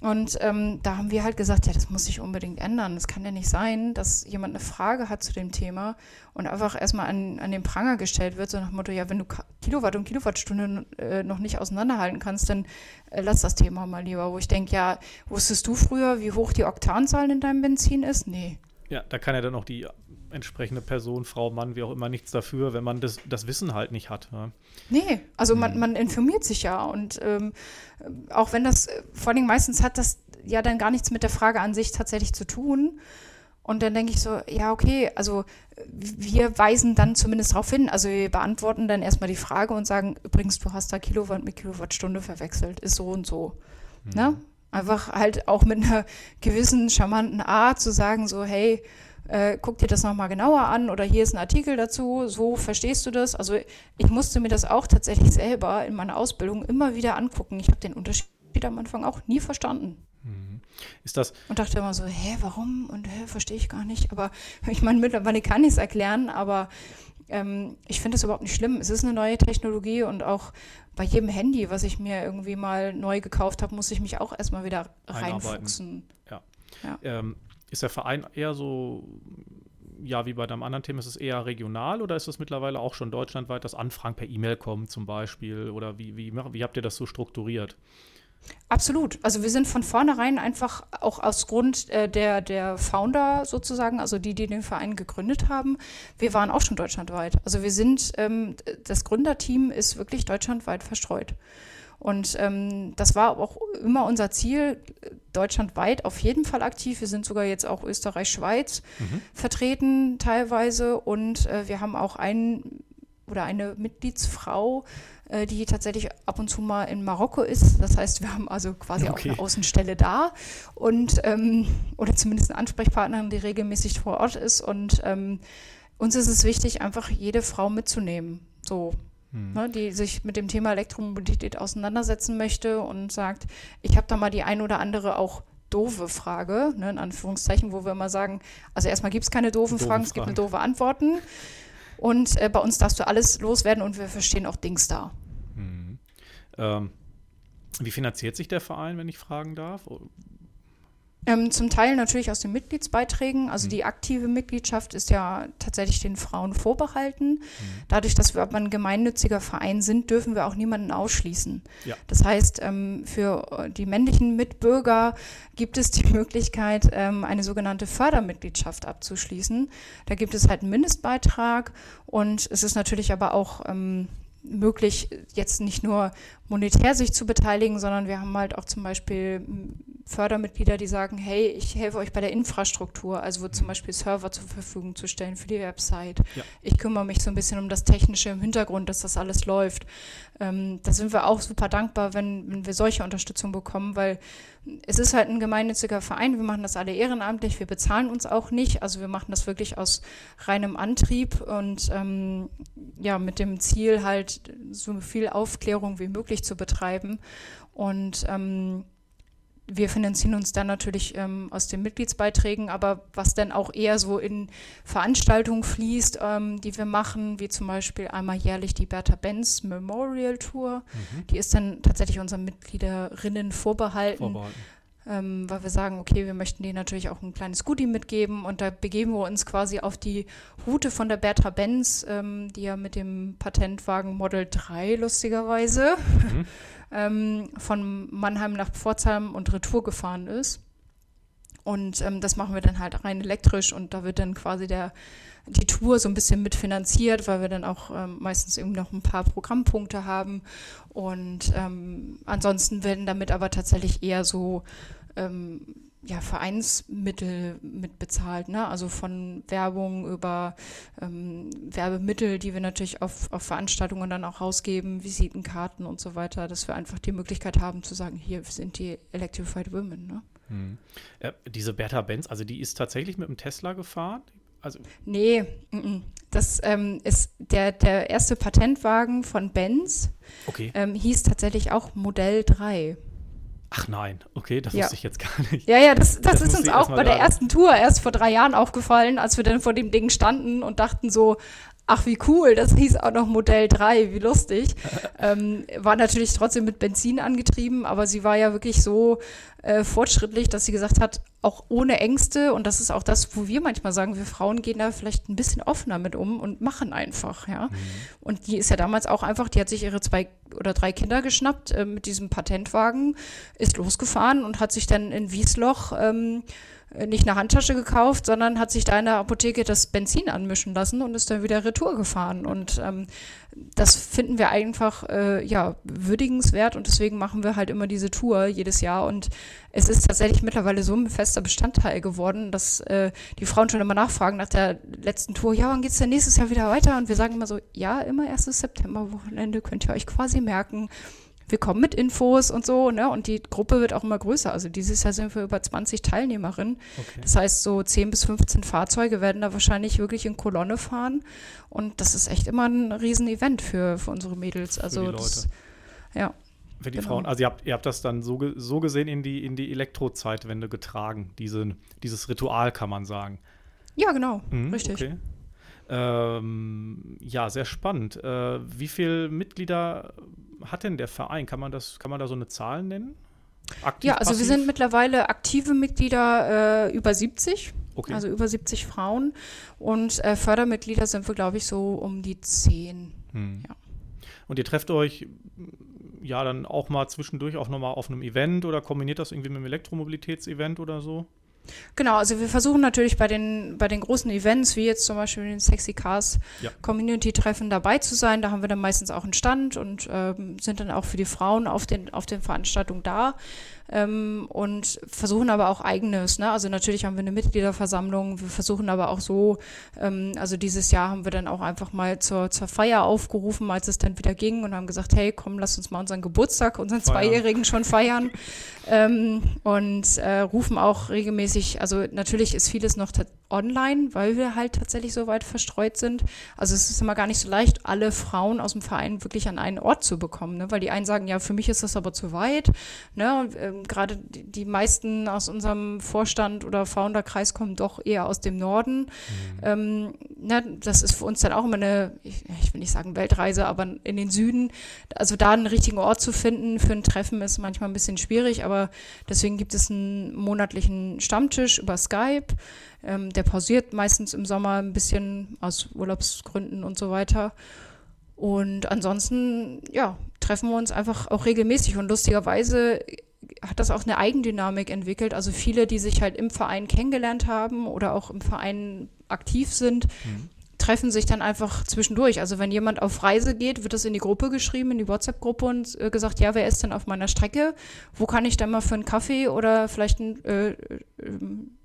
Und ähm, da haben wir halt gesagt, ja, das muss sich unbedingt ändern. Es kann ja nicht sein, dass jemand eine Frage hat zu dem Thema und einfach erstmal an, an den Pranger gestellt wird, so nach dem Motto, ja, wenn du Kilowatt und Kilowattstunde äh, noch nicht auseinanderhalten kannst, dann äh, lass das Thema mal lieber. Wo ich denke, ja, wusstest du früher, wie hoch die Oktanzahl in deinem Benzin ist? Nee. Ja, da kann ja dann auch die entsprechende Person, Frau, Mann, wie auch immer, nichts dafür, wenn man das, das Wissen halt nicht hat. Ja. Nee, also man, hm. man informiert sich ja und ähm, auch wenn das, äh, vor allem meistens hat das ja dann gar nichts mit der Frage an sich tatsächlich zu tun. Und dann denke ich so, ja, okay, also wir weisen dann zumindest darauf hin. Also wir beantworten dann erstmal die Frage und sagen, übrigens, du hast da Kilowatt mit Kilowattstunde verwechselt, ist so und so. Mhm. Ne? Einfach halt auch mit einer gewissen charmanten Art zu sagen, so, hey, äh, guck dir das nochmal genauer an oder hier ist ein Artikel dazu, so verstehst du das. Also ich musste mir das auch tatsächlich selber in meiner Ausbildung immer wieder angucken. Ich habe den Unterschied am Anfang auch nie verstanden. Mhm. Ist das und dachte immer so, hä, warum? Und hä, verstehe ich gar nicht. Aber ich meine, mittlerweile kann ich es erklären, aber ähm, ich finde es überhaupt nicht schlimm. Es ist eine neue Technologie und auch bei jedem Handy, was ich mir irgendwie mal neu gekauft habe, muss ich mich auch erstmal wieder reinfuchsen. Ja. ja. Ähm, ist der Verein eher so, ja, wie bei deinem anderen Thema, ist es eher regional oder ist es mittlerweile auch schon deutschlandweit, dass Anfragen per E-Mail kommen zum Beispiel? Oder wie, wie, wie habt ihr das so strukturiert? Absolut. Also wir sind von vornherein einfach auch aus Grund äh, der, der Founder sozusagen, also die, die den Verein gegründet haben, wir waren auch schon deutschlandweit. Also wir sind, ähm, das Gründerteam ist wirklich deutschlandweit verstreut. Und ähm, das war auch immer unser Ziel, deutschlandweit auf jeden Fall aktiv. Wir sind sogar jetzt auch Österreich, Schweiz mhm. vertreten teilweise. Und äh, wir haben auch einen oder eine Mitgliedsfrau, die tatsächlich ab und zu mal in Marokko ist. Das heißt, wir haben also quasi okay. auch eine Außenstelle da und ähm, oder zumindest eine Ansprechpartnerin, die regelmäßig vor Ort ist. Und ähm, uns ist es wichtig, einfach jede Frau mitzunehmen. So, hm. ne, die sich mit dem Thema Elektromobilität auseinandersetzen möchte und sagt, ich habe da mal die ein oder andere auch doofe Frage, ne, in Anführungszeichen, wo wir immer sagen, also erstmal gibt es keine doofen doofe Fragen, es gibt eine doofe Antworten. Und äh, bei uns darfst du alles loswerden und wir verstehen auch Dings da. Hm. Ähm, wie finanziert sich der Verein, wenn ich fragen darf? Ähm, zum Teil natürlich aus den Mitgliedsbeiträgen. Also mhm. die aktive Mitgliedschaft ist ja tatsächlich den Frauen vorbehalten. Mhm. Dadurch, dass wir aber ein gemeinnütziger Verein sind, dürfen wir auch niemanden ausschließen. Ja. Das heißt, ähm, für die männlichen Mitbürger gibt es die Möglichkeit, ähm, eine sogenannte Fördermitgliedschaft abzuschließen. Da gibt es halt einen Mindestbeitrag und es ist natürlich aber auch ähm, möglich, jetzt nicht nur monetär sich zu beteiligen, sondern wir haben halt auch zum Beispiel Fördermitglieder, die sagen, hey, ich helfe euch bei der Infrastruktur, also zum Beispiel Server zur Verfügung zu stellen für die Website. Ja. Ich kümmere mich so ein bisschen um das Technische im Hintergrund, dass das alles läuft. Ähm, da sind wir auch super dankbar, wenn, wenn wir solche Unterstützung bekommen, weil es ist halt ein gemeinnütziger Verein, wir machen das alle ehrenamtlich, wir bezahlen uns auch nicht, also wir machen das wirklich aus reinem Antrieb und ähm, ja, mit dem Ziel halt so viel Aufklärung wie möglich zu betreiben. Und ähm, wir finanzieren uns dann natürlich ähm, aus den Mitgliedsbeiträgen, aber was dann auch eher so in Veranstaltungen fließt, ähm, die wir machen, wie zum Beispiel einmal jährlich die Bertha Benz Memorial Tour, mhm. die ist dann tatsächlich unseren Mitgliederinnen vorbehalten. vorbehalten. Ähm, weil wir sagen, okay, wir möchten denen natürlich auch ein kleines Goodie mitgeben und da begeben wir uns quasi auf die Route von der Bertha Benz, ähm, die ja mit dem Patentwagen Model 3 lustigerweise mhm. ähm, von Mannheim nach Pforzheim und Retour gefahren ist. Und ähm, das machen wir dann halt rein elektrisch und da wird dann quasi der, die Tour so ein bisschen mitfinanziert, weil wir dann auch ähm, meistens irgendwie noch ein paar Programmpunkte haben. Und ähm, ansonsten werden damit aber tatsächlich eher so ähm, ja, Vereinsmittel mitbezahlt, ne? also von Werbung über ähm, Werbemittel, die wir natürlich auf, auf Veranstaltungen dann auch rausgeben, Visitenkarten und so weiter, dass wir einfach die Möglichkeit haben zu sagen, hier sind die Electrified Women. Ne? Hm. Äh, diese Bertha Benz, also die ist tatsächlich mit dem Tesla gefahren? Also nee, das ähm, ist der, der erste Patentwagen von Benz. Okay. Ähm, hieß tatsächlich auch Modell 3. Ach nein, okay, das ja. wusste ich jetzt gar nicht. Ja, ja, das, das, das ist uns auch bei der ersten Tour erst vor drei Jahren aufgefallen, als wir dann vor dem Ding standen und dachten so, ach wie cool, das hieß auch noch Modell 3, wie lustig. ähm, war natürlich trotzdem mit Benzin angetrieben, aber sie war ja wirklich so äh, fortschrittlich, dass sie gesagt hat, auch ohne Ängste, und das ist auch das, wo wir manchmal sagen, wir Frauen gehen da vielleicht ein bisschen offener mit um und machen einfach, ja. Mhm. Und die ist ja damals auch einfach, die hat sich ihre zwei oder drei Kinder geschnappt äh, mit diesem Patentwagen, ist losgefahren und hat sich dann in Wiesloch ähm, äh, nicht eine Handtasche gekauft, sondern hat sich da in der Apotheke das Benzin anmischen lassen und ist dann wieder retour gefahren. Und ähm, das finden wir einfach äh, ja würdigenswert und deswegen machen wir halt immer diese Tour jedes Jahr. Und es ist tatsächlich mittlerweile so ein fester Bestandteil geworden, dass äh, die Frauen schon immer nachfragen nach der letzten Tour, ja, wann geht's denn nächstes Jahr wieder weiter? Und wir sagen immer so, ja, immer erstes September-Wochenende könnt ihr euch quasi merken wir kommen mit Infos und so, ne? Und die Gruppe wird auch immer größer. Also dieses Jahr sind wir über 20 Teilnehmerinnen. Okay. Das heißt, so 10 bis 15 Fahrzeuge werden da wahrscheinlich wirklich in Kolonne fahren. Und das ist echt immer ein Riesenevent für, für unsere Mädels. Also für die Leute. Das, ja. Für die genau. Frauen, also ihr habt, ihr habt das dann so, so gesehen in die, in die Elektrozeitwende getragen, diese, dieses Ritual, kann man sagen. Ja, genau, mhm, richtig. Okay. Ähm, ja, sehr spannend. Äh, wie viele Mitglieder hat denn der Verein? Kann man, das, kann man da so eine Zahl nennen? Aktiv, ja, also passiv? wir sind mittlerweile aktive Mitglieder äh, über 70. Okay. Also über 70 Frauen. Und äh, Fördermitglieder sind wir, glaube ich, so um die 10. Hm. Ja. Und ihr trefft euch ja dann auch mal zwischendurch auch nochmal auf einem Event oder kombiniert das irgendwie mit einem Elektromobilitätsevent oder so? Genau, also wir versuchen natürlich bei den, bei den großen Events, wie jetzt zum Beispiel den Sexy Cars ja. Community Treffen dabei zu sein. Da haben wir dann meistens auch einen Stand und ähm, sind dann auch für die Frauen auf den, auf den Veranstaltungen da ähm, und versuchen aber auch eigenes. Ne? Also natürlich haben wir eine Mitgliederversammlung, wir versuchen aber auch so, ähm, also dieses Jahr haben wir dann auch einfach mal zur, zur Feier aufgerufen, als es dann wieder ging und haben gesagt, hey, komm, lass uns mal unseren Geburtstag, unseren feiern. Zweijährigen schon feiern ähm, und äh, rufen auch regelmäßig, also natürlich ist vieles noch online, weil wir halt tatsächlich so weit verstreut sind. Also es ist immer gar nicht so leicht, alle Frauen aus dem Verein wirklich an einen Ort zu bekommen, ne? weil die einen sagen, ja, für mich ist das aber zu weit. Ne? Ähm, gerade die, meisten aus unserem Vorstand oder Founderkreis kommen doch eher aus dem Norden. Mhm. Ähm, ne? Das ist für uns dann auch immer eine, ich, ich will nicht sagen Weltreise, aber in den Süden. Also da einen richtigen Ort zu finden für ein Treffen ist manchmal ein bisschen schwierig, aber deswegen gibt es einen monatlichen Stammtisch über Skype. Ähm, der pausiert meistens im Sommer ein bisschen aus Urlaubsgründen und so weiter. Und ansonsten, ja, treffen wir uns einfach auch regelmäßig. Und lustigerweise hat das auch eine Eigendynamik entwickelt. Also viele, die sich halt im Verein kennengelernt haben oder auch im Verein aktiv sind, mhm. treffen sich dann einfach zwischendurch. Also wenn jemand auf Reise geht, wird das in die Gruppe geschrieben, in die WhatsApp-Gruppe und äh, gesagt, ja, wer ist denn auf meiner Strecke? Wo kann ich denn mal für einen Kaffee oder vielleicht ein äh, äh,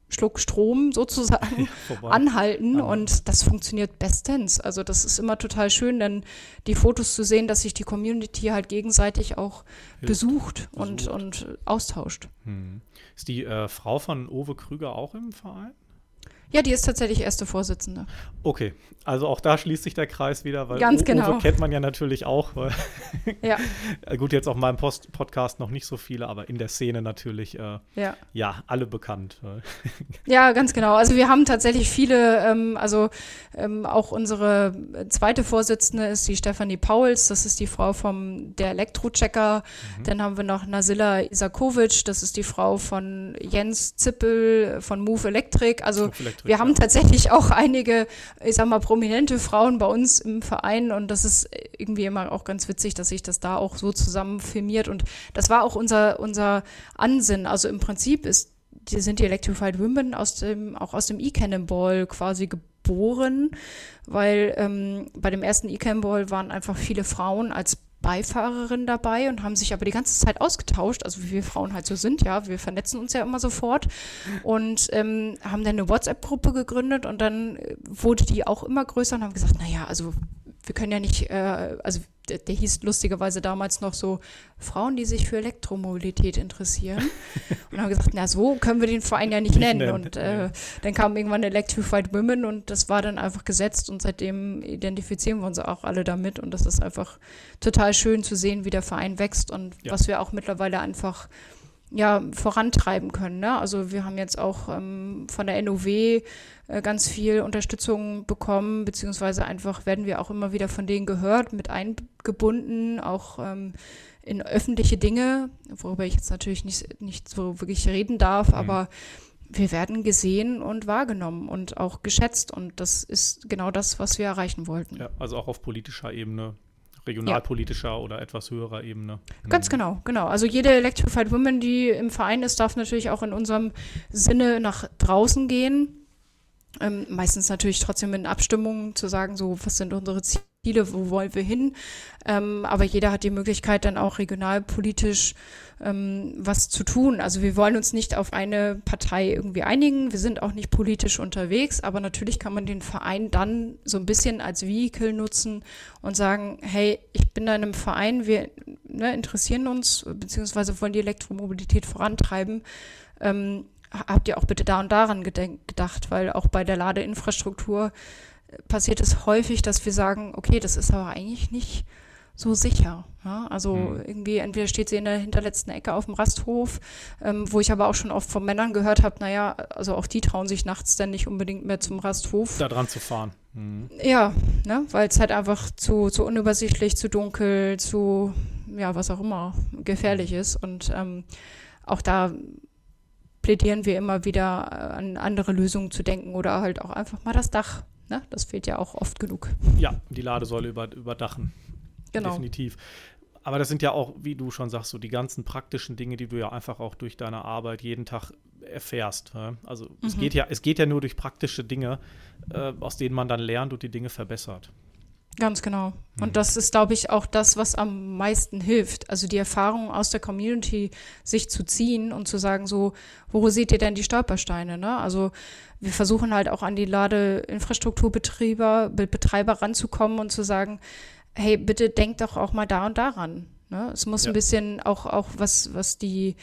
Schluck Strom sozusagen ja, anhalten und das funktioniert bestens. Also das ist immer total schön, dann die Fotos zu sehen, dass sich die Community halt gegenseitig auch Hilft, besucht, und, und austauscht. Hm. Ist die äh, Frau von Owe Krüger auch im Verein? Ja, die ist tatsächlich erste Vorsitzende. Okay, also auch da schließt sich der Kreis wieder, weil Ganz genau. Uwe kennt man ja natürlich auch. ja. Gut, jetzt auf meinem Post Podcast noch nicht so viele, aber in der Szene natürlich, äh, ja. ja, alle bekannt. ja, ganz genau. Also wir haben tatsächlich viele, ähm, also ähm, auch unsere zweite Vorsitzende ist die Stefanie Pauls, das ist die Frau vom der Elektrochecker. Mhm. Dann haben wir noch Nasilla Isakovic, das ist die Frau von Jens Zippel von Move Electric. Also Move Electric wir haben tatsächlich auch einige, ich sag mal, prominente Frauen bei uns im Verein und das ist irgendwie immer auch ganz witzig, dass sich das da auch so zusammen filmiert und das war auch unser, unser Ansinn. Also im Prinzip ist, die sind die Electrified Women aus dem, auch aus dem E-Cannonball quasi geboren, weil ähm, bei dem ersten E-Cannonball waren einfach viele Frauen als Beifahrerin dabei und haben sich aber die ganze Zeit ausgetauscht, also wie wir Frauen halt so sind, ja, wir vernetzen uns ja immer sofort und ähm, haben dann eine WhatsApp-Gruppe gegründet und dann äh, wurde die auch immer größer und haben gesagt, naja, also wir können ja nicht, äh, also der, der, hieß lustigerweise damals noch so Frauen, die sich für Elektromobilität interessieren. und haben gesagt, na so können wir den Verein ja nicht, nicht nennen. Und äh, dann kam irgendwann Electrified Women und das war dann einfach gesetzt und seitdem identifizieren wir uns auch alle damit und das ist einfach total schön zu sehen, wie der Verein wächst und ja. was wir auch mittlerweile einfach ja, vorantreiben können. Ne? Also wir haben jetzt auch ähm, von der NOW äh, ganz viel Unterstützung bekommen, beziehungsweise einfach werden wir auch immer wieder von denen gehört, mit eingebunden, auch ähm, in öffentliche Dinge, worüber ich jetzt natürlich nicht, nicht so wirklich reden darf, mhm. aber wir werden gesehen und wahrgenommen und auch geschätzt und das ist genau das, was wir erreichen wollten. Ja, also auch auf politischer Ebene regionalpolitischer ja. oder etwas höherer Ebene. Ganz mhm. genau, genau. Also jede Electrified Woman, die im Verein ist, darf natürlich auch in unserem Sinne nach draußen gehen. Ähm, meistens natürlich trotzdem in Abstimmungen zu sagen, so, was sind unsere Ziele, wo wollen wir hin? Ähm, aber jeder hat die Möglichkeit, dann auch regionalpolitisch ähm, was zu tun. Also wir wollen uns nicht auf eine Partei irgendwie einigen. Wir sind auch nicht politisch unterwegs, aber natürlich kann man den Verein dann so ein bisschen als Vehikel nutzen und sagen, hey, ich bin da in einem Verein, wir ne, interessieren uns, beziehungsweise wollen die Elektromobilität vorantreiben. Ähm, habt ihr auch bitte da und daran gedacht, weil auch bei der Ladeinfrastruktur äh, passiert es häufig, dass wir sagen, okay, das ist aber eigentlich nicht so sicher. Ja? Also mhm. irgendwie entweder steht sie in der hinterletzten Ecke auf dem Rasthof, ähm, wo ich aber auch schon oft von Männern gehört habe, naja, also auch die trauen sich nachts dann nicht unbedingt mehr zum Rasthof. Da dran zu fahren. Mhm. Ja, ne? weil es halt einfach zu, zu unübersichtlich, zu dunkel, zu, ja, was auch immer, gefährlich ist. Und ähm, auch da plädieren wir immer wieder äh, an andere Lösungen zu denken oder halt auch einfach mal das Dach. Ne? Das fehlt ja auch oft genug. Ja, die Ladesäule über, überdachen. Genau. Definitiv. Aber das sind ja auch, wie du schon sagst, so die ganzen praktischen Dinge, die du ja einfach auch durch deine Arbeit jeden Tag erfährst. Also mhm. es geht ja, es geht ja nur durch praktische Dinge, äh, aus denen man dann lernt und die Dinge verbessert. Ganz genau. Und mhm. das ist, glaube ich, auch das, was am meisten hilft. Also die Erfahrung aus der Community sich zu ziehen und zu sagen, so, wo seht ihr denn die Stolpersteine? Ne? Also wir versuchen halt auch an die Ladeinfrastrukturbetreiber Betreiber ranzukommen und zu sagen, hey, bitte denkt doch auch mal da und daran. Ne? Es muss ja. ein bisschen auch, auch was, was die,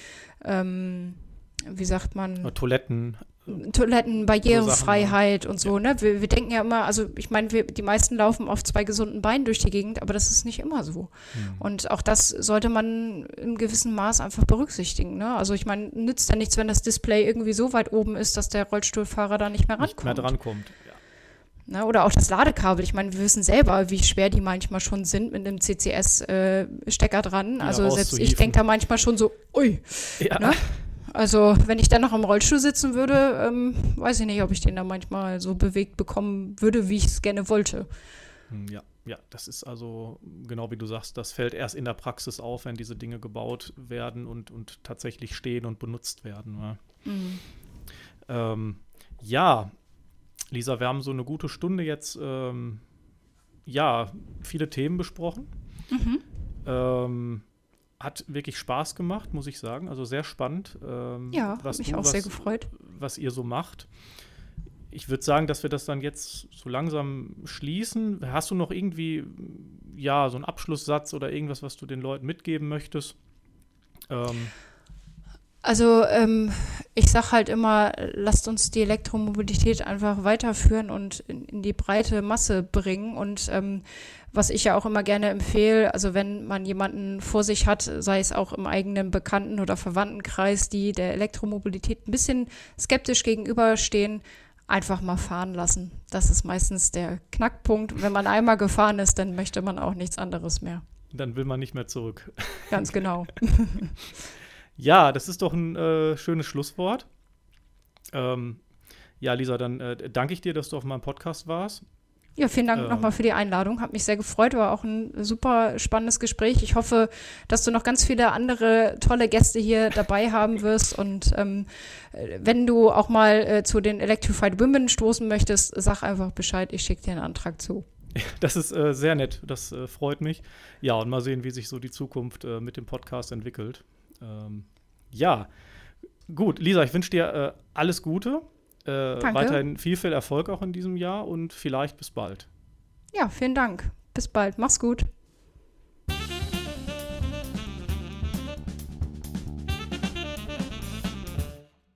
ähm, wie sagt man? Toiletten. Toiletten, Barrierefreiheit so und so, ja. ne? Wir, wir, denken ja immer, also ich meine, die meisten laufen auf zwei gesunden Beinen durch die Gegend, aber das ist nicht immer so. Mhm. Und auch das sollte man in gewissem Maß einfach berücksichtigen, ne? Also ich meine, nützt ja nichts, wenn das Display irgendwie so weit oben ist, dass der Rollstuhlfahrer da nicht mehr rankommt. Nicht mehr drankommt. Ne, oder auch das Ladekabel. Ich meine, wir wissen selber, wie schwer die manchmal schon sind mit einem CCS-Stecker äh, dran. Also ja, selbst ich denke da manchmal schon so, ui. Ja. Ne? Also wenn ich dann noch im Rollstuhl sitzen würde, ähm, weiß ich nicht, ob ich den da manchmal so bewegt bekommen würde, wie ich es gerne wollte. Hm, ja, ja, das ist also genau wie du sagst, das fällt erst in der Praxis auf, wenn diese Dinge gebaut werden und, und tatsächlich stehen und benutzt werden. Ne? Mhm. Ähm, ja, Lisa, wir haben so eine gute Stunde jetzt, ähm, ja, viele Themen besprochen. Mhm. Ähm, hat wirklich Spaß gemacht, muss ich sagen. Also sehr spannend. Ähm, ja, was mich du, auch was, sehr gefreut. Was ihr so macht. Ich würde sagen, dass wir das dann jetzt so langsam schließen. Hast du noch irgendwie, ja, so einen Abschlusssatz oder irgendwas, was du den Leuten mitgeben möchtest? Ähm, also ähm, ich sage halt immer, lasst uns die Elektromobilität einfach weiterführen und in, in die breite Masse bringen. Und ähm, was ich ja auch immer gerne empfehle, also wenn man jemanden vor sich hat, sei es auch im eigenen Bekannten- oder Verwandtenkreis, die der Elektromobilität ein bisschen skeptisch gegenüberstehen, einfach mal fahren lassen. Das ist meistens der Knackpunkt. Wenn man einmal gefahren ist, dann möchte man auch nichts anderes mehr. Dann will man nicht mehr zurück. Ganz genau. Ja, das ist doch ein äh, schönes Schlusswort. Ähm, ja, Lisa, dann äh, danke ich dir, dass du auf meinem Podcast warst. Ja, vielen Dank ähm. nochmal für die Einladung. Hat mich sehr gefreut. War auch ein super spannendes Gespräch. Ich hoffe, dass du noch ganz viele andere tolle Gäste hier dabei haben wirst. Und ähm, wenn du auch mal äh, zu den Electrified Women stoßen möchtest, sag einfach Bescheid. Ich schicke dir einen Antrag zu. Das ist äh, sehr nett. Das äh, freut mich. Ja, und mal sehen, wie sich so die Zukunft äh, mit dem Podcast entwickelt. Ähm, ja, gut, Lisa, ich wünsche dir äh, alles Gute. Äh, weiterhin viel, viel Erfolg auch in diesem Jahr und vielleicht bis bald. Ja, vielen Dank. Bis bald. Mach's gut.